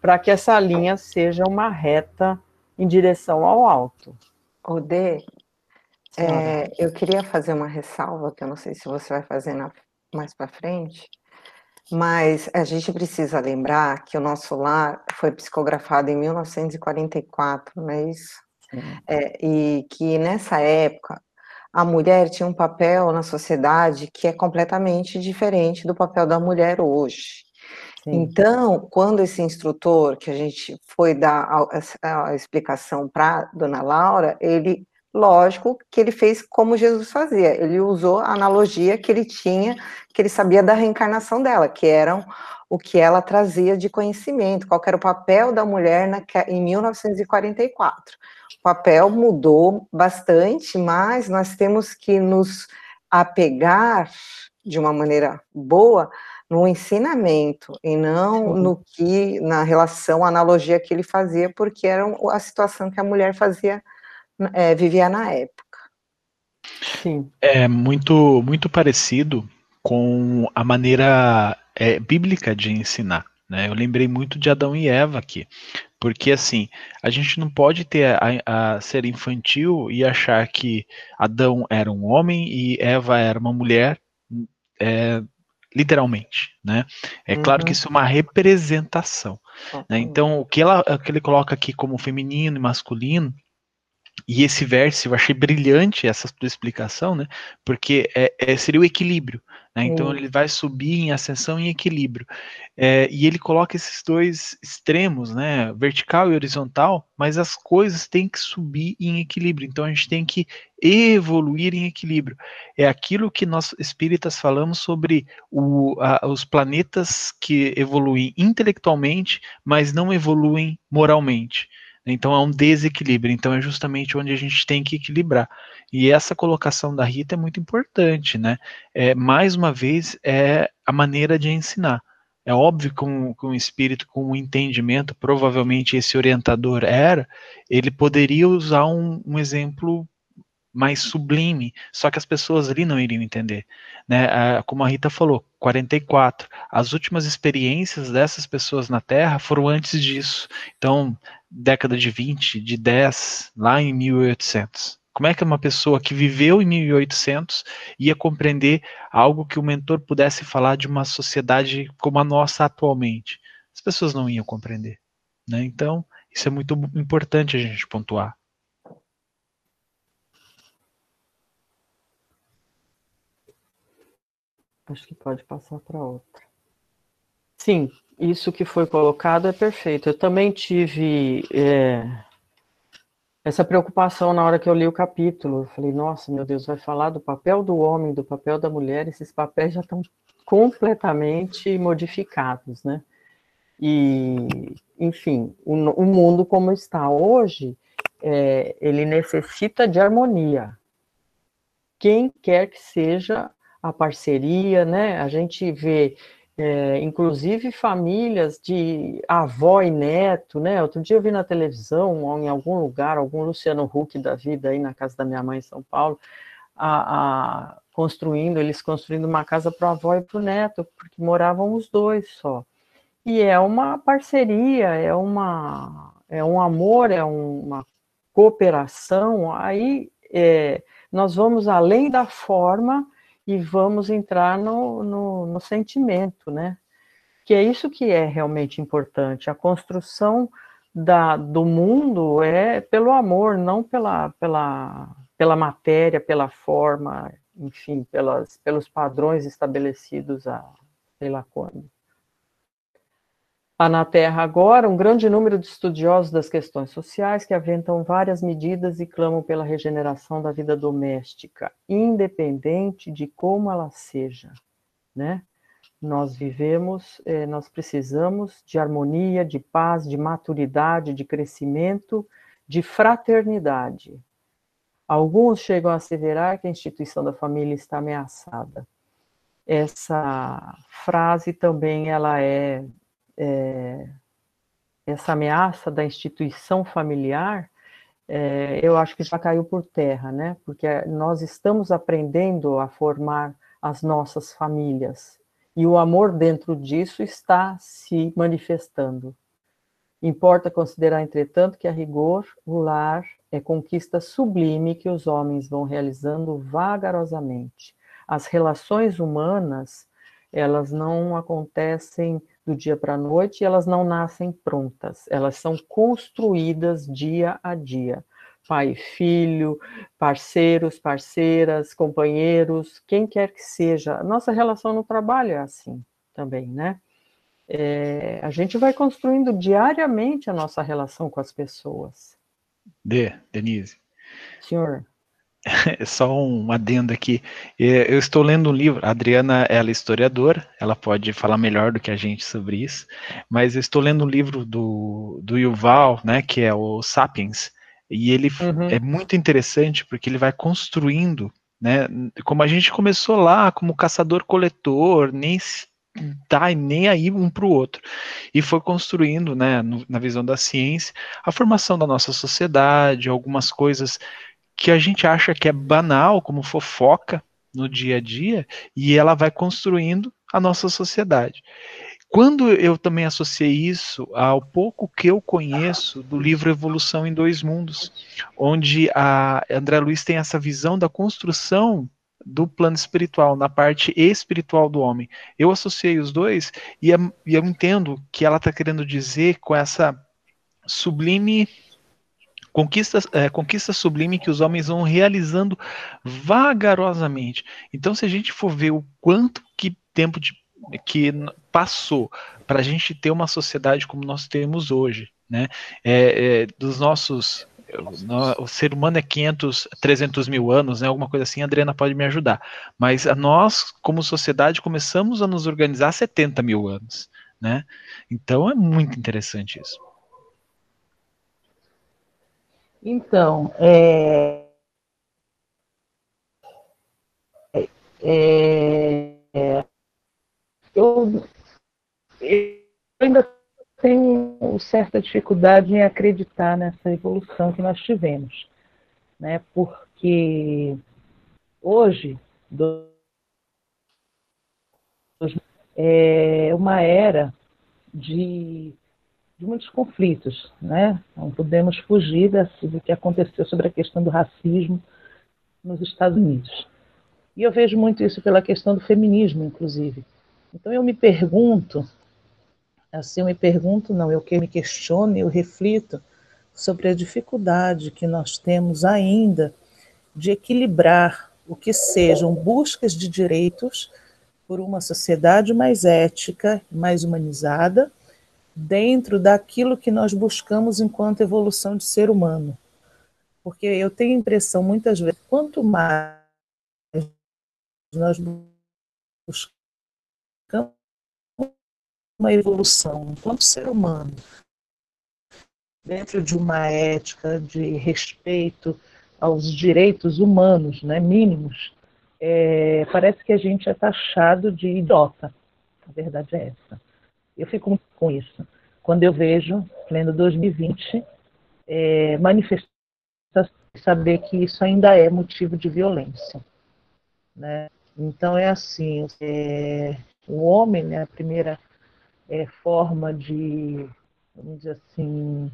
para que essa linha seja uma reta em direção ao alto. Odê, é, eu queria fazer uma ressalva, que eu não sei se você vai fazer na, mais para frente, mas a gente precisa lembrar que o nosso lar foi psicografado em 1944, não é isso? É, e que nessa época a mulher tinha um papel na sociedade que é completamente diferente do papel da mulher hoje. Sim. Então, quando esse instrutor, que a gente foi dar a, a explicação para Dona Laura, ele, lógico, que ele fez como Jesus fazia, ele usou a analogia que ele tinha, que ele sabia da reencarnação dela, que eram o que ela trazia de conhecimento, qual era o papel da mulher na, em 1944 papel mudou bastante, mas nós temos que nos apegar de uma maneira boa no ensinamento e não no que na relação, a analogia que ele fazia, porque era a situação que a mulher fazia, é, vivia na época. Sim. É muito muito parecido com a maneira é, bíblica de ensinar. Né? Eu lembrei muito de Adão e Eva aqui, porque assim, a gente não pode ter a, a, ser infantil e achar que Adão era um homem e Eva era uma mulher, é, literalmente, né? É uhum. claro que uhum. isso é uma representação. Uhum. Né? Então, o que, ela, o que ele coloca aqui como feminino e masculino, e esse verso, eu achei brilhante essa tua explicação, né? Porque é, é seria o equilíbrio. Né? Então ele vai subir em ascensão e equilíbrio. É, e ele coloca esses dois extremos, né? vertical e horizontal, mas as coisas têm que subir em equilíbrio. Então a gente tem que evoluir em equilíbrio. É aquilo que nós espíritas falamos sobre o, a, os planetas que evoluem intelectualmente, mas não evoluem moralmente. Então é um desequilíbrio. Então é justamente onde a gente tem que equilibrar. E essa colocação da Rita é muito importante, né? É, mais uma vez, é a maneira de ensinar. É óbvio que um, que um espírito com um entendimento, provavelmente esse orientador era, ele poderia usar um, um exemplo mais sublime, só que as pessoas ali não iriam entender. Né? Como a Rita falou, 44. As últimas experiências dessas pessoas na Terra foram antes disso. Então, década de 20, de 10, lá em 1800. Como é que uma pessoa que viveu em 1800 ia compreender algo que o mentor pudesse falar de uma sociedade como a nossa atualmente? As pessoas não iam compreender. Né? Então, isso é muito importante a gente pontuar. Acho que pode passar para outra. Sim, isso que foi colocado é perfeito. Eu também tive é, essa preocupação na hora que eu li o capítulo. Eu falei, nossa, meu Deus, vai falar do papel do homem, do papel da mulher, esses papéis já estão completamente modificados, né? E, enfim, o, o mundo como está hoje, é, ele necessita de harmonia. Quem quer que seja a parceria, né? A gente vê é, inclusive famílias de avó e neto, né? Outro dia eu vi na televisão, em algum lugar, algum Luciano Huck da vida aí na casa da minha mãe em São Paulo, a, a construindo, eles construindo uma casa para a avó e para o neto, porque moravam os dois só. E é uma parceria, é uma é um amor, é uma cooperação. Aí é, nós vamos além da forma e vamos entrar no, no, no sentimento, né? Que é isso que é realmente importante. A construção da, do mundo é pelo amor, não pela, pela, pela matéria, pela forma, enfim, pelas, pelos padrões estabelecidos há sei quando. Há na Terra agora um grande número de estudiosos das questões sociais que aventam várias medidas e clamam pela regeneração da vida doméstica, independente de como ela seja, né? Nós vivemos, eh, nós precisamos de harmonia, de paz, de maturidade, de crescimento, de fraternidade. Alguns chegam a asseverar que a instituição da família está ameaçada. Essa frase também ela é, é essa ameaça da instituição familiar, é, eu acho que já caiu por terra, né? Porque nós estamos aprendendo a formar as nossas famílias e o amor dentro disso está se manifestando. Importa considerar, entretanto, que a rigor o lar é conquista sublime que os homens vão realizando vagarosamente. As relações humanas, elas não acontecem do dia para a noite, elas não nascem prontas, elas são construídas dia a dia pai e filho, parceiros, parceiras, companheiros, quem quer que seja. Nossa relação no trabalho é assim também, né? É, a gente vai construindo diariamente a nossa relação com as pessoas. De, Denise. Senhor. É só um adendo aqui. É, eu estou lendo um livro. A Adriana, ela é historiadora, ela pode falar melhor do que a gente sobre isso. Mas eu estou lendo um livro do, do Yuval, né, que é o Sapiens. E ele uhum. é muito interessante porque ele vai construindo, né? Como a gente começou lá, como caçador-coletor, nem tá nem aí um para o outro. E foi construindo, né, no, na visão da ciência, a formação da nossa sociedade, algumas coisas que a gente acha que é banal, como fofoca no dia a dia, e ela vai construindo a nossa sociedade. Quando eu também associei isso ao pouco que eu conheço do livro Evolução em Dois Mundos, onde a André Luiz tem essa visão da construção do plano espiritual, na parte espiritual do homem. Eu associei os dois e, e eu entendo que ela está querendo dizer com essa sublime conquista, é, conquista sublime que os homens vão realizando vagarosamente. Então, se a gente for ver o quanto que tempo de que passou para a gente ter uma sociedade como nós temos hoje, né? É, é, dos nossos o ser humano é 500, 300 mil anos, né, alguma coisa assim, a Adriana pode me ajudar. Mas nós, como sociedade, começamos a nos organizar há 70 mil anos, né? Então é muito interessante isso. Então, é, é, é eu, eu ainda tenho certa dificuldade em acreditar nessa evolução que nós tivemos, né? Porque hoje é uma era de, de muitos conflitos, né? Não podemos fugir do que aconteceu sobre a questão do racismo nos Estados Unidos. E eu vejo muito isso pela questão do feminismo, inclusive. Então eu me pergunto, assim eu me pergunto, não, eu que me questiono, eu reflito sobre a dificuldade que nós temos ainda de equilibrar o que sejam buscas de direitos por uma sociedade mais ética, mais humanizada, dentro daquilo que nós buscamos enquanto evolução de ser humano. Porque eu tenho a impressão, muitas vezes, quanto mais nós buscamos uma evolução enquanto ser humano, dentro de uma ética de respeito aos direitos humanos né, mínimos, é, parece que a gente é taxado de idiota. A verdade é essa. Eu fico com isso. Quando eu vejo, pleno 2020, é, manifestações, saber que isso ainda é motivo de violência. Né? Então é assim, é, o homem, né, a primeira é, forma de, vamos dizer assim,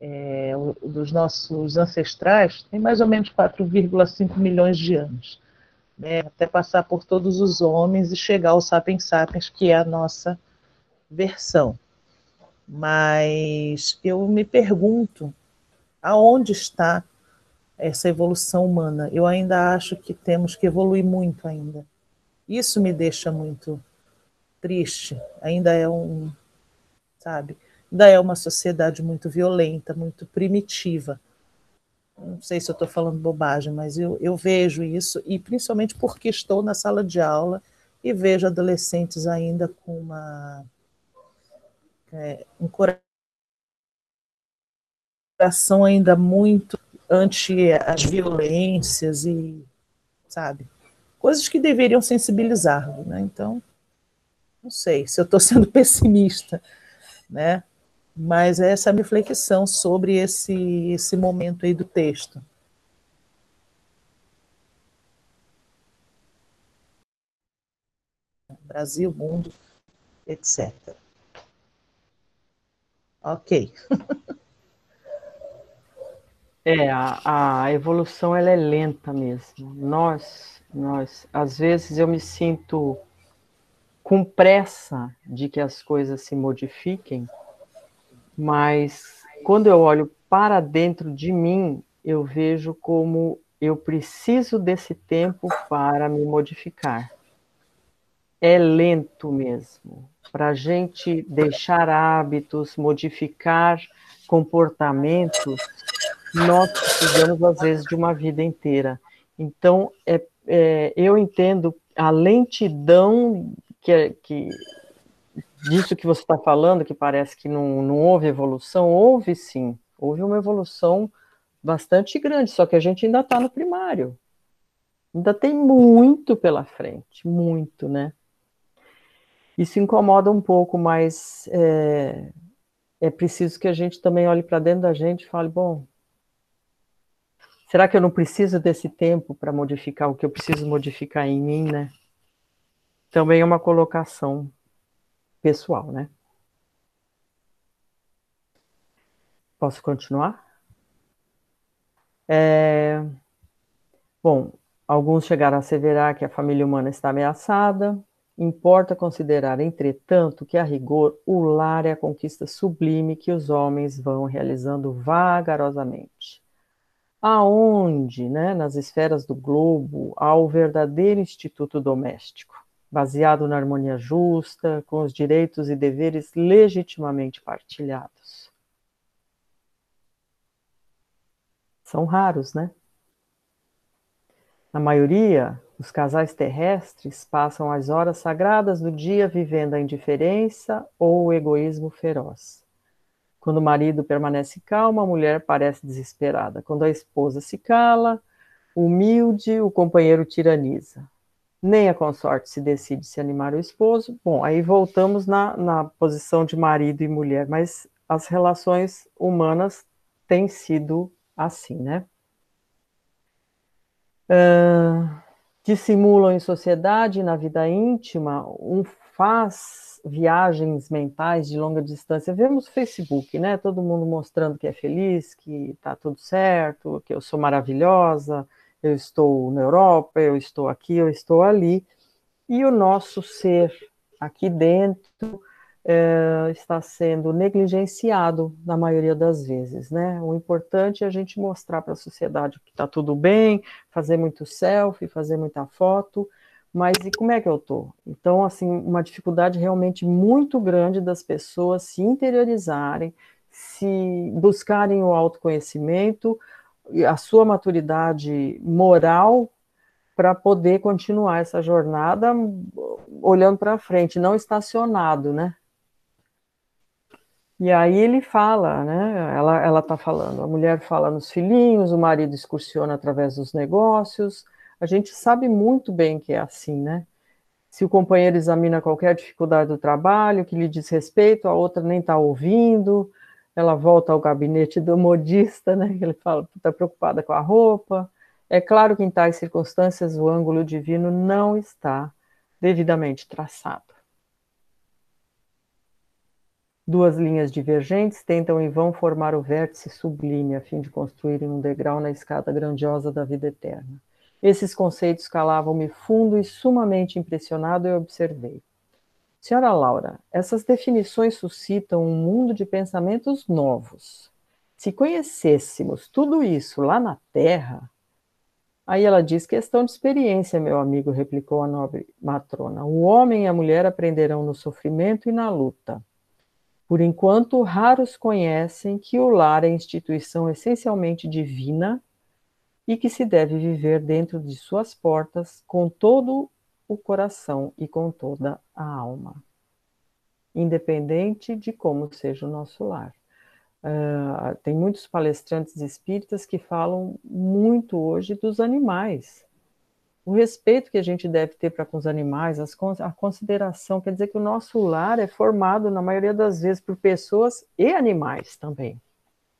é, dos nossos ancestrais, tem mais ou menos 4,5 milhões de anos. né, até passar por todos os homens e chegar ao Sapiens Sapiens, que é a nossa versão. Mas eu me pergunto aonde está essa evolução humana. Eu ainda acho que temos que evoluir muito ainda. Isso me deixa muito triste. Ainda é um, sabe? Ainda é uma sociedade muito violenta, muito primitiva. Não sei se eu estou falando bobagem, mas eu, eu vejo isso, e principalmente porque estou na sala de aula e vejo adolescentes ainda com uma, é, um coração ainda muito ante as violências e, sabe, coisas que deveriam sensibilizar, né? Então, não sei se eu estou sendo pessimista, né? Mas é essa reflexão sobre esse, esse momento aí do texto. Brasil, mundo, etc. Ok. é, a, a evolução ela é lenta mesmo. Nós, nós, às vezes eu me sinto com pressa de que as coisas se modifiquem, mas quando eu olho para dentro de mim, eu vejo como eu preciso desse tempo para me modificar. É lento mesmo. Para a gente deixar hábitos, modificar comportamentos, nós precisamos, às vezes, de uma vida inteira. Então, é, é, eu entendo a lentidão que, que disso que você está falando, que parece que não, não houve evolução, houve sim, houve uma evolução bastante grande, só que a gente ainda está no primário. Ainda tem muito pela frente, muito, né? Isso incomoda um pouco, mas é, é preciso que a gente também olhe para dentro da gente e fale: bom, será que eu não preciso desse tempo para modificar o que eu preciso modificar em mim, né? Também é uma colocação pessoal, né? Posso continuar? É... Bom, alguns chegaram a asseverar que a família humana está ameaçada. Importa considerar, entretanto, que a rigor o lar é a conquista sublime que os homens vão realizando vagarosamente. Aonde, né, nas esferas do globo, há o verdadeiro instituto doméstico baseado na harmonia justa, com os direitos e deveres legitimamente partilhados. São raros, né? Na maioria, os casais terrestres passam as horas sagradas do dia vivendo a indiferença ou o egoísmo feroz. Quando o marido permanece calmo, a mulher parece desesperada. Quando a esposa se cala, humilde, o companheiro tiraniza nem a consorte se decide se animar o esposo. Bom, aí voltamos na, na posição de marido e mulher, mas as relações humanas têm sido assim, né? Uh, dissimulam em sociedade, na vida íntima, um faz viagens mentais de longa distância. Vemos Facebook, né? Todo mundo mostrando que é feliz, que tá tudo certo, que eu sou maravilhosa, eu estou na Europa, eu estou aqui, eu estou ali, e o nosso ser aqui dentro é, está sendo negligenciado na maioria das vezes, né? O importante é a gente mostrar para a sociedade que está tudo bem, fazer muito selfie, fazer muita foto, mas e como é que eu estou? Então, assim, uma dificuldade realmente muito grande das pessoas se interiorizarem, se buscarem o autoconhecimento, a sua maturidade moral para poder continuar essa jornada olhando para frente, não estacionado, né? E aí ele fala, né? Ela ela está falando, a mulher fala nos filhinhos, o marido excursiona através dos negócios. A gente sabe muito bem que é assim, né? Se o companheiro examina qualquer dificuldade do trabalho que lhe diz respeito, a outra nem está ouvindo ela volta ao gabinete do modista, né? Ele fala, está preocupada com a roupa. É claro que em tais circunstâncias o ângulo divino não está devidamente traçado. Duas linhas divergentes tentam em vão formar o vértice sublime a fim de construírem um degrau na escada grandiosa da vida eterna. Esses conceitos calavam-me fundo e sumamente impressionado eu observei. Senhora Laura, essas definições suscitam um mundo de pensamentos novos. Se conhecêssemos tudo isso lá na Terra, Aí ela diz: questão de experiência, meu amigo, replicou a nobre matrona. O homem e a mulher aprenderão no sofrimento e na luta. Por enquanto, raros conhecem que o lar é instituição essencialmente divina e que se deve viver dentro de suas portas com todo o coração e com toda a alma, independente de como seja o nosso lar. Uh, tem muitos palestrantes espíritas que falam muito hoje dos animais. O respeito que a gente deve ter para com os animais, as, a consideração, quer dizer que o nosso lar é formado, na maioria das vezes, por pessoas e animais também,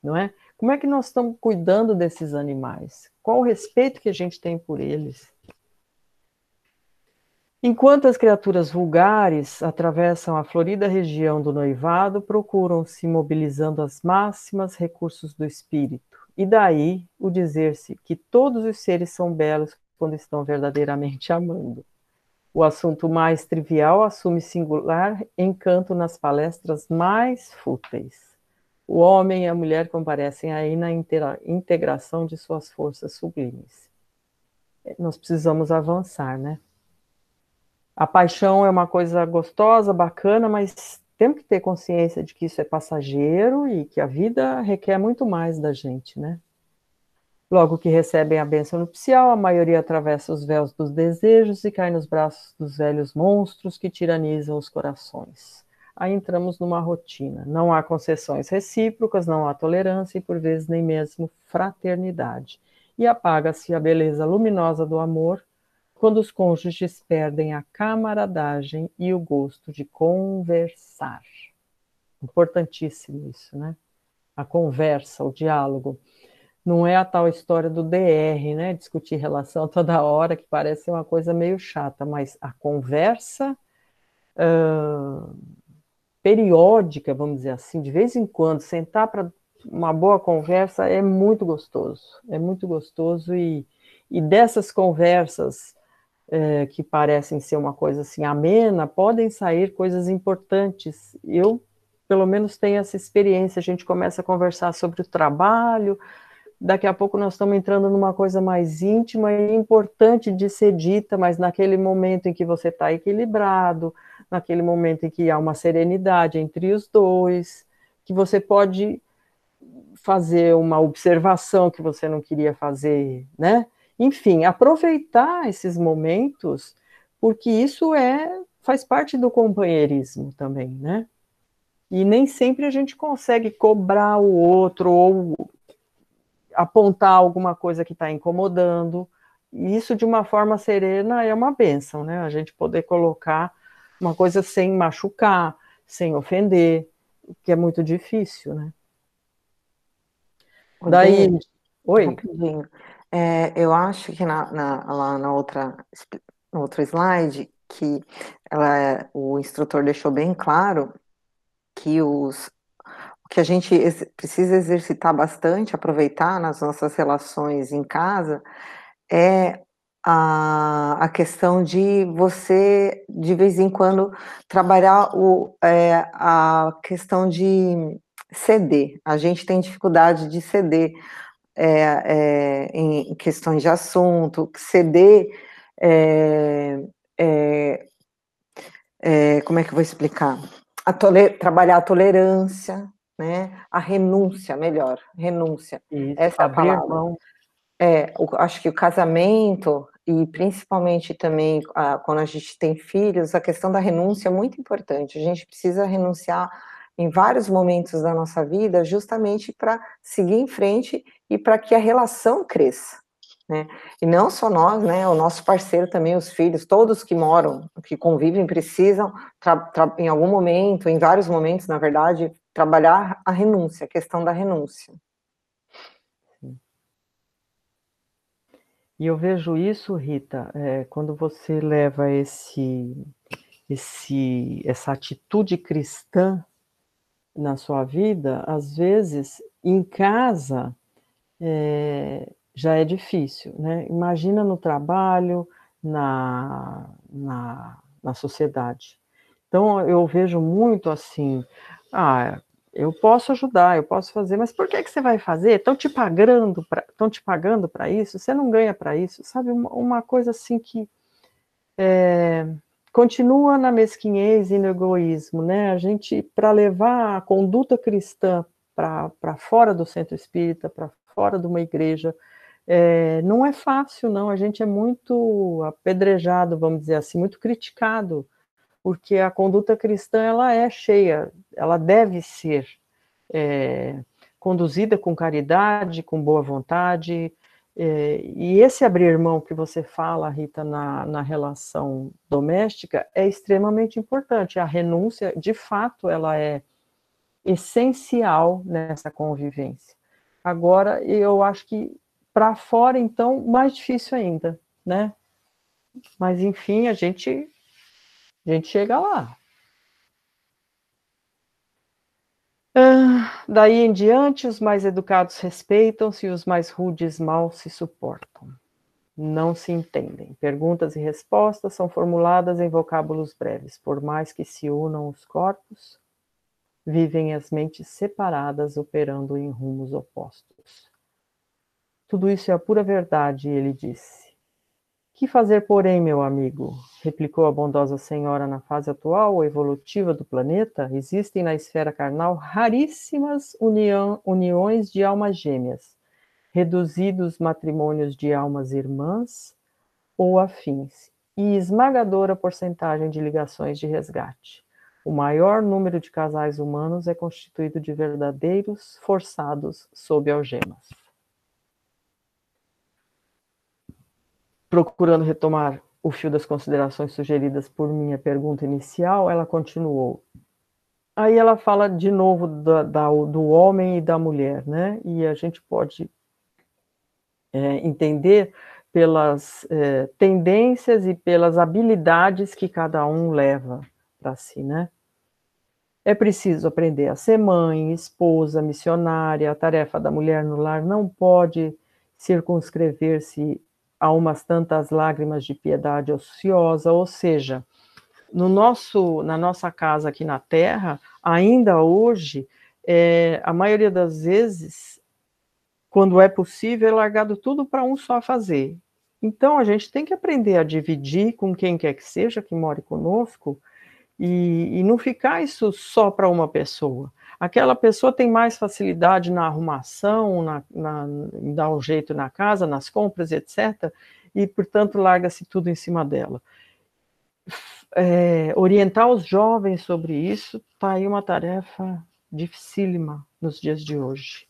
não é? Como é que nós estamos cuidando desses animais? Qual o respeito que a gente tem por eles? Enquanto as criaturas vulgares atravessam a florida região do noivado, procuram se mobilizando as máximas recursos do espírito. E daí o dizer-se que todos os seres são belos quando estão verdadeiramente amando. O assunto mais trivial assume singular encanto nas palestras mais fúteis. O homem e a mulher comparecem aí na integração de suas forças sublimes. Nós precisamos avançar, né? A paixão é uma coisa gostosa, bacana, mas temos que ter consciência de que isso é passageiro e que a vida requer muito mais da gente, né? Logo que recebem a bênção nupcial, a maioria atravessa os véus dos desejos e cai nos braços dos velhos monstros que tiranizam os corações. Aí entramos numa rotina. Não há concessões recíprocas, não há tolerância e, por vezes, nem mesmo fraternidade. E apaga-se a beleza luminosa do amor quando os cônjuges perdem a camaradagem e o gosto de conversar. Importantíssimo isso, né? A conversa, o diálogo. Não é a tal história do DR, né? Discutir relação toda hora, que parece uma coisa meio chata, mas a conversa uh, periódica, vamos dizer assim, de vez em quando, sentar para uma boa conversa é muito gostoso. É muito gostoso e, e dessas conversas é, que parecem ser uma coisa assim amena, podem sair coisas importantes. Eu, pelo menos, tenho essa experiência. A gente começa a conversar sobre o trabalho, daqui a pouco nós estamos entrando numa coisa mais íntima e importante de ser dita, mas naquele momento em que você está equilibrado, naquele momento em que há uma serenidade entre os dois, que você pode fazer uma observação que você não queria fazer, né? Enfim, aproveitar esses momentos, porque isso é faz parte do companheirismo também, né? E nem sempre a gente consegue cobrar o outro ou apontar alguma coisa que está incomodando. E isso, de uma forma serena, é uma benção, né? A gente poder colocar uma coisa sem machucar, sem ofender, que é muito difícil, né? Daí. Oi. Rapidinho. É, eu acho que na, na, lá na outra, no outro slide, que ela, o instrutor deixou bem claro que os, que a gente ex, precisa exercitar bastante, aproveitar nas nossas relações em casa, é a, a questão de você, de vez em quando, trabalhar o, é, a questão de ceder. A gente tem dificuldade de ceder é, é, em questões de assunto, ceder, é, é, é, como é que eu vou explicar? A trabalhar a tolerância, né? A renúncia, melhor, renúncia. Isso, Essa abrir palavra. mão. É, o, acho que o casamento e principalmente também a, quando a gente tem filhos, a questão da renúncia é muito importante. A gente precisa renunciar em vários momentos da nossa vida, justamente para seguir em frente e para que a relação cresça. Né? E não só nós, né? O nosso parceiro também, os filhos, todos que moram, que convivem, precisam, em algum momento, em vários momentos, na verdade, trabalhar a renúncia, a questão da renúncia. E eu vejo isso, Rita, é, quando você leva esse, esse, essa atitude cristã na sua vida, às vezes, em casa, é, já é difícil, né? Imagina no trabalho, na, na, na sociedade. Então, eu vejo muito assim, ah, eu posso ajudar, eu posso fazer, mas por que, que você vai fazer? Estão te pagando para estão te pagando para isso? Você não ganha para isso, sabe? Uma, uma, coisa assim que é, continua na mesquinhez e no egoísmo, né? A gente, para levar a conduta cristã para fora do centro espírita, para fora de uma igreja, é, não é fácil, não. A gente é muito apedrejado, vamos dizer assim, muito criticado, porque a conduta cristã ela é cheia, ela deve ser é, conduzida com caridade, com boa vontade. É, e esse abrir mão que você fala, Rita, na, na relação doméstica é extremamente importante. A renúncia, de fato, ela é essencial nessa convivência. Agora, eu acho que para fora, então, mais difícil ainda, né? Mas, enfim, a gente, a gente chega lá. Ah, daí em diante, os mais educados respeitam-se e os mais rudes mal se suportam. Não se entendem. Perguntas e respostas são formuladas em vocábulos breves. Por mais que se unam os corpos, vivem as mentes separadas, operando em rumos opostos. Tudo isso é a pura verdade, ele disse. Que fazer, porém, meu amigo? replicou a bondosa senhora. Na fase atual ou evolutiva do planeta, existem na esfera carnal raríssimas união, uniões de almas gêmeas, reduzidos matrimônios de almas irmãs ou afins, e esmagadora porcentagem de ligações de resgate. O maior número de casais humanos é constituído de verdadeiros forçados sob algemas. Procurando retomar o fio das considerações sugeridas por minha pergunta inicial, ela continuou. Aí ela fala de novo da, da, do homem e da mulher, né? E a gente pode é, entender pelas é, tendências e pelas habilidades que cada um leva para si, né? É preciso aprender a ser mãe, esposa, missionária. A tarefa da mulher no lar não pode circunscrever-se a umas tantas lágrimas de piedade ociosa, ou seja, no nosso, na nossa casa aqui na Terra, ainda hoje, é, a maioria das vezes, quando é possível, é largado tudo para um só fazer. Então, a gente tem que aprender a dividir com quem quer que seja que more conosco e, e não ficar isso só para uma pessoa aquela pessoa tem mais facilidade na arrumação, na, na, em dar um jeito na casa, nas compras, etc., e, portanto, larga-se tudo em cima dela. É, orientar os jovens sobre isso está aí uma tarefa dificílima nos dias de hoje.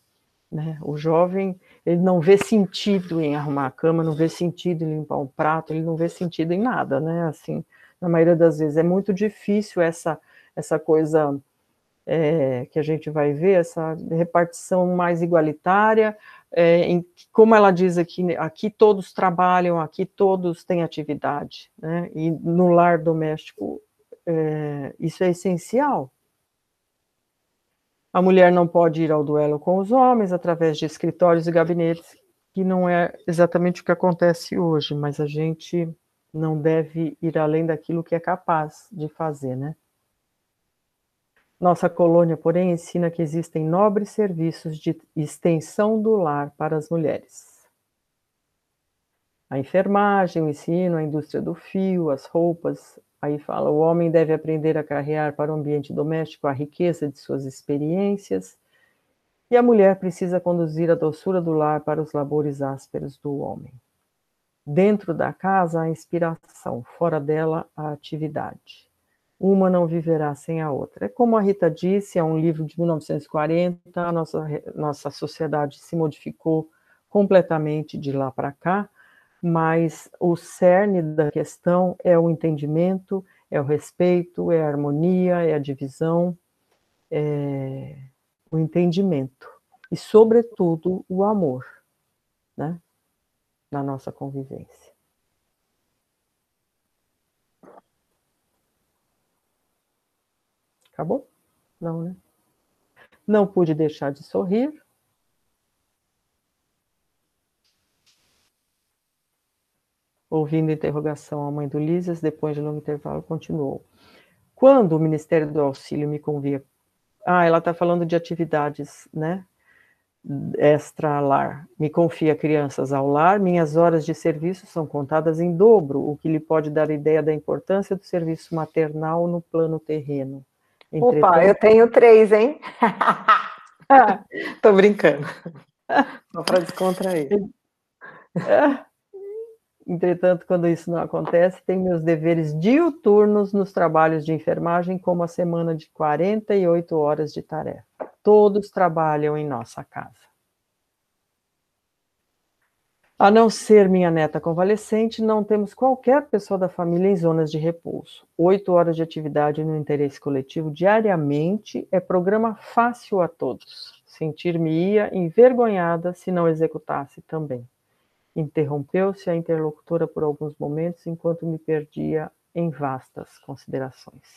Né? O jovem ele não vê sentido em arrumar a cama, não vê sentido em limpar um prato, ele não vê sentido em nada, né? Assim, na maioria das vezes é muito difícil essa essa coisa é, que a gente vai ver, essa repartição mais igualitária, é, em, como ela diz aqui, aqui todos trabalham, aqui todos têm atividade, né? e no lar doméstico é, isso é essencial. A mulher não pode ir ao duelo com os homens através de escritórios e gabinetes, que não é exatamente o que acontece hoje, mas a gente não deve ir além daquilo que é capaz de fazer, né? Nossa colônia, porém, ensina que existem nobres serviços de extensão do lar para as mulheres. A enfermagem, o ensino, a indústria do fio, as roupas. Aí fala: o homem deve aprender a carregar para o ambiente doméstico a riqueza de suas experiências, e a mulher precisa conduzir a doçura do lar para os labores ásperos do homem. Dentro da casa, a inspiração, fora dela, a atividade uma não viverá sem a outra. É como a Rita disse, é um livro de 1940, a nossa, nossa sociedade se modificou completamente de lá para cá, mas o cerne da questão é o entendimento, é o respeito, é a harmonia, é a divisão, é o entendimento e, sobretudo, o amor, né, na nossa convivência. Acabou? Não, né? Não pude deixar de sorrir. Ouvindo a interrogação, a mãe do Lísias, depois de longo intervalo, continuou. Quando o Ministério do Auxílio me convia. Ah, ela está falando de atividades, né? Extra-lar. Me confia crianças ao lar, minhas horas de serviço são contadas em dobro, o que lhe pode dar ideia da importância do serviço maternal no plano terreno. Entretanto... Opa, eu tenho três, hein? Tô brincando. Só para descontrair. Entretanto, quando isso não acontece, tenho meus deveres diuturnos nos trabalhos de enfermagem, como a semana de 48 horas de tarefa. Todos trabalham em nossa casa. A não ser minha neta convalescente, não temos qualquer pessoa da família em zonas de repouso. Oito horas de atividade no interesse coletivo diariamente é programa fácil a todos. Sentir-me-ia envergonhada se não executasse também. Interrompeu-se a interlocutora por alguns momentos enquanto me perdia em vastas considerações.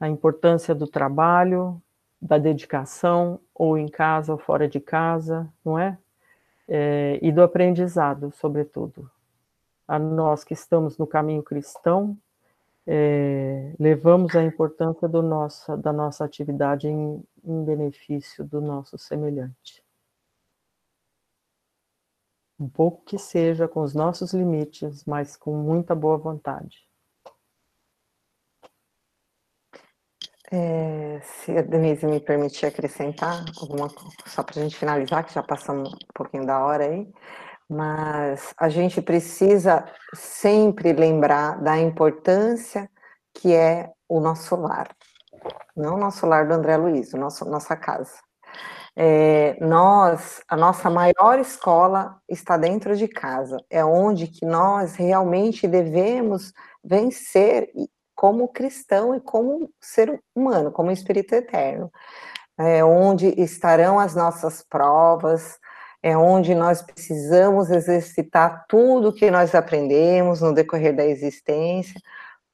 A importância do trabalho, da dedicação, ou em casa ou fora de casa, não é? É e do aprendizado, sobretudo. A nós que estamos no caminho cristão, é, levamos a importância do nosso, da nossa atividade em, em benefício do nosso semelhante um pouco que seja, com os nossos limites, mas com muita boa vontade. É, se a Denise me permitir acrescentar alguma só para a gente finalizar, que já passamos um pouquinho da hora aí, mas a gente precisa sempre lembrar da importância que é o nosso lar, não o nosso lar do André Luiz, o nosso, nossa casa. É, nós, a nossa maior escola está dentro de casa, é onde que nós realmente devemos vencer como cristão e como ser humano, como espírito eterno. É onde estarão as nossas provas, é onde nós precisamos exercitar tudo que nós aprendemos no decorrer da existência,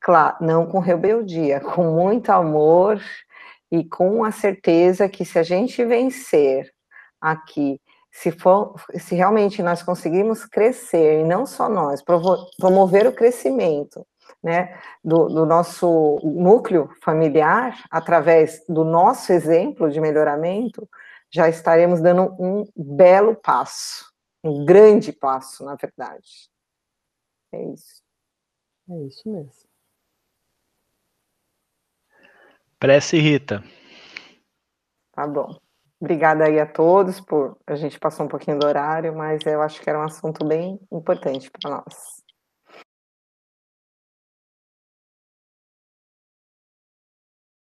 claro, não com rebeldia, com muito amor e com a certeza que se a gente vencer aqui, se, for, se realmente nós conseguirmos crescer, e não só nós, promover o crescimento né, do, do nosso núcleo familiar, através do nosso exemplo de melhoramento, já estaremos dando um belo passo, um grande passo, na verdade. É isso. É isso mesmo. Prece Rita. Tá bom. Obrigada aí a todos por a gente passou um pouquinho do horário, mas eu acho que era um assunto bem importante para nós.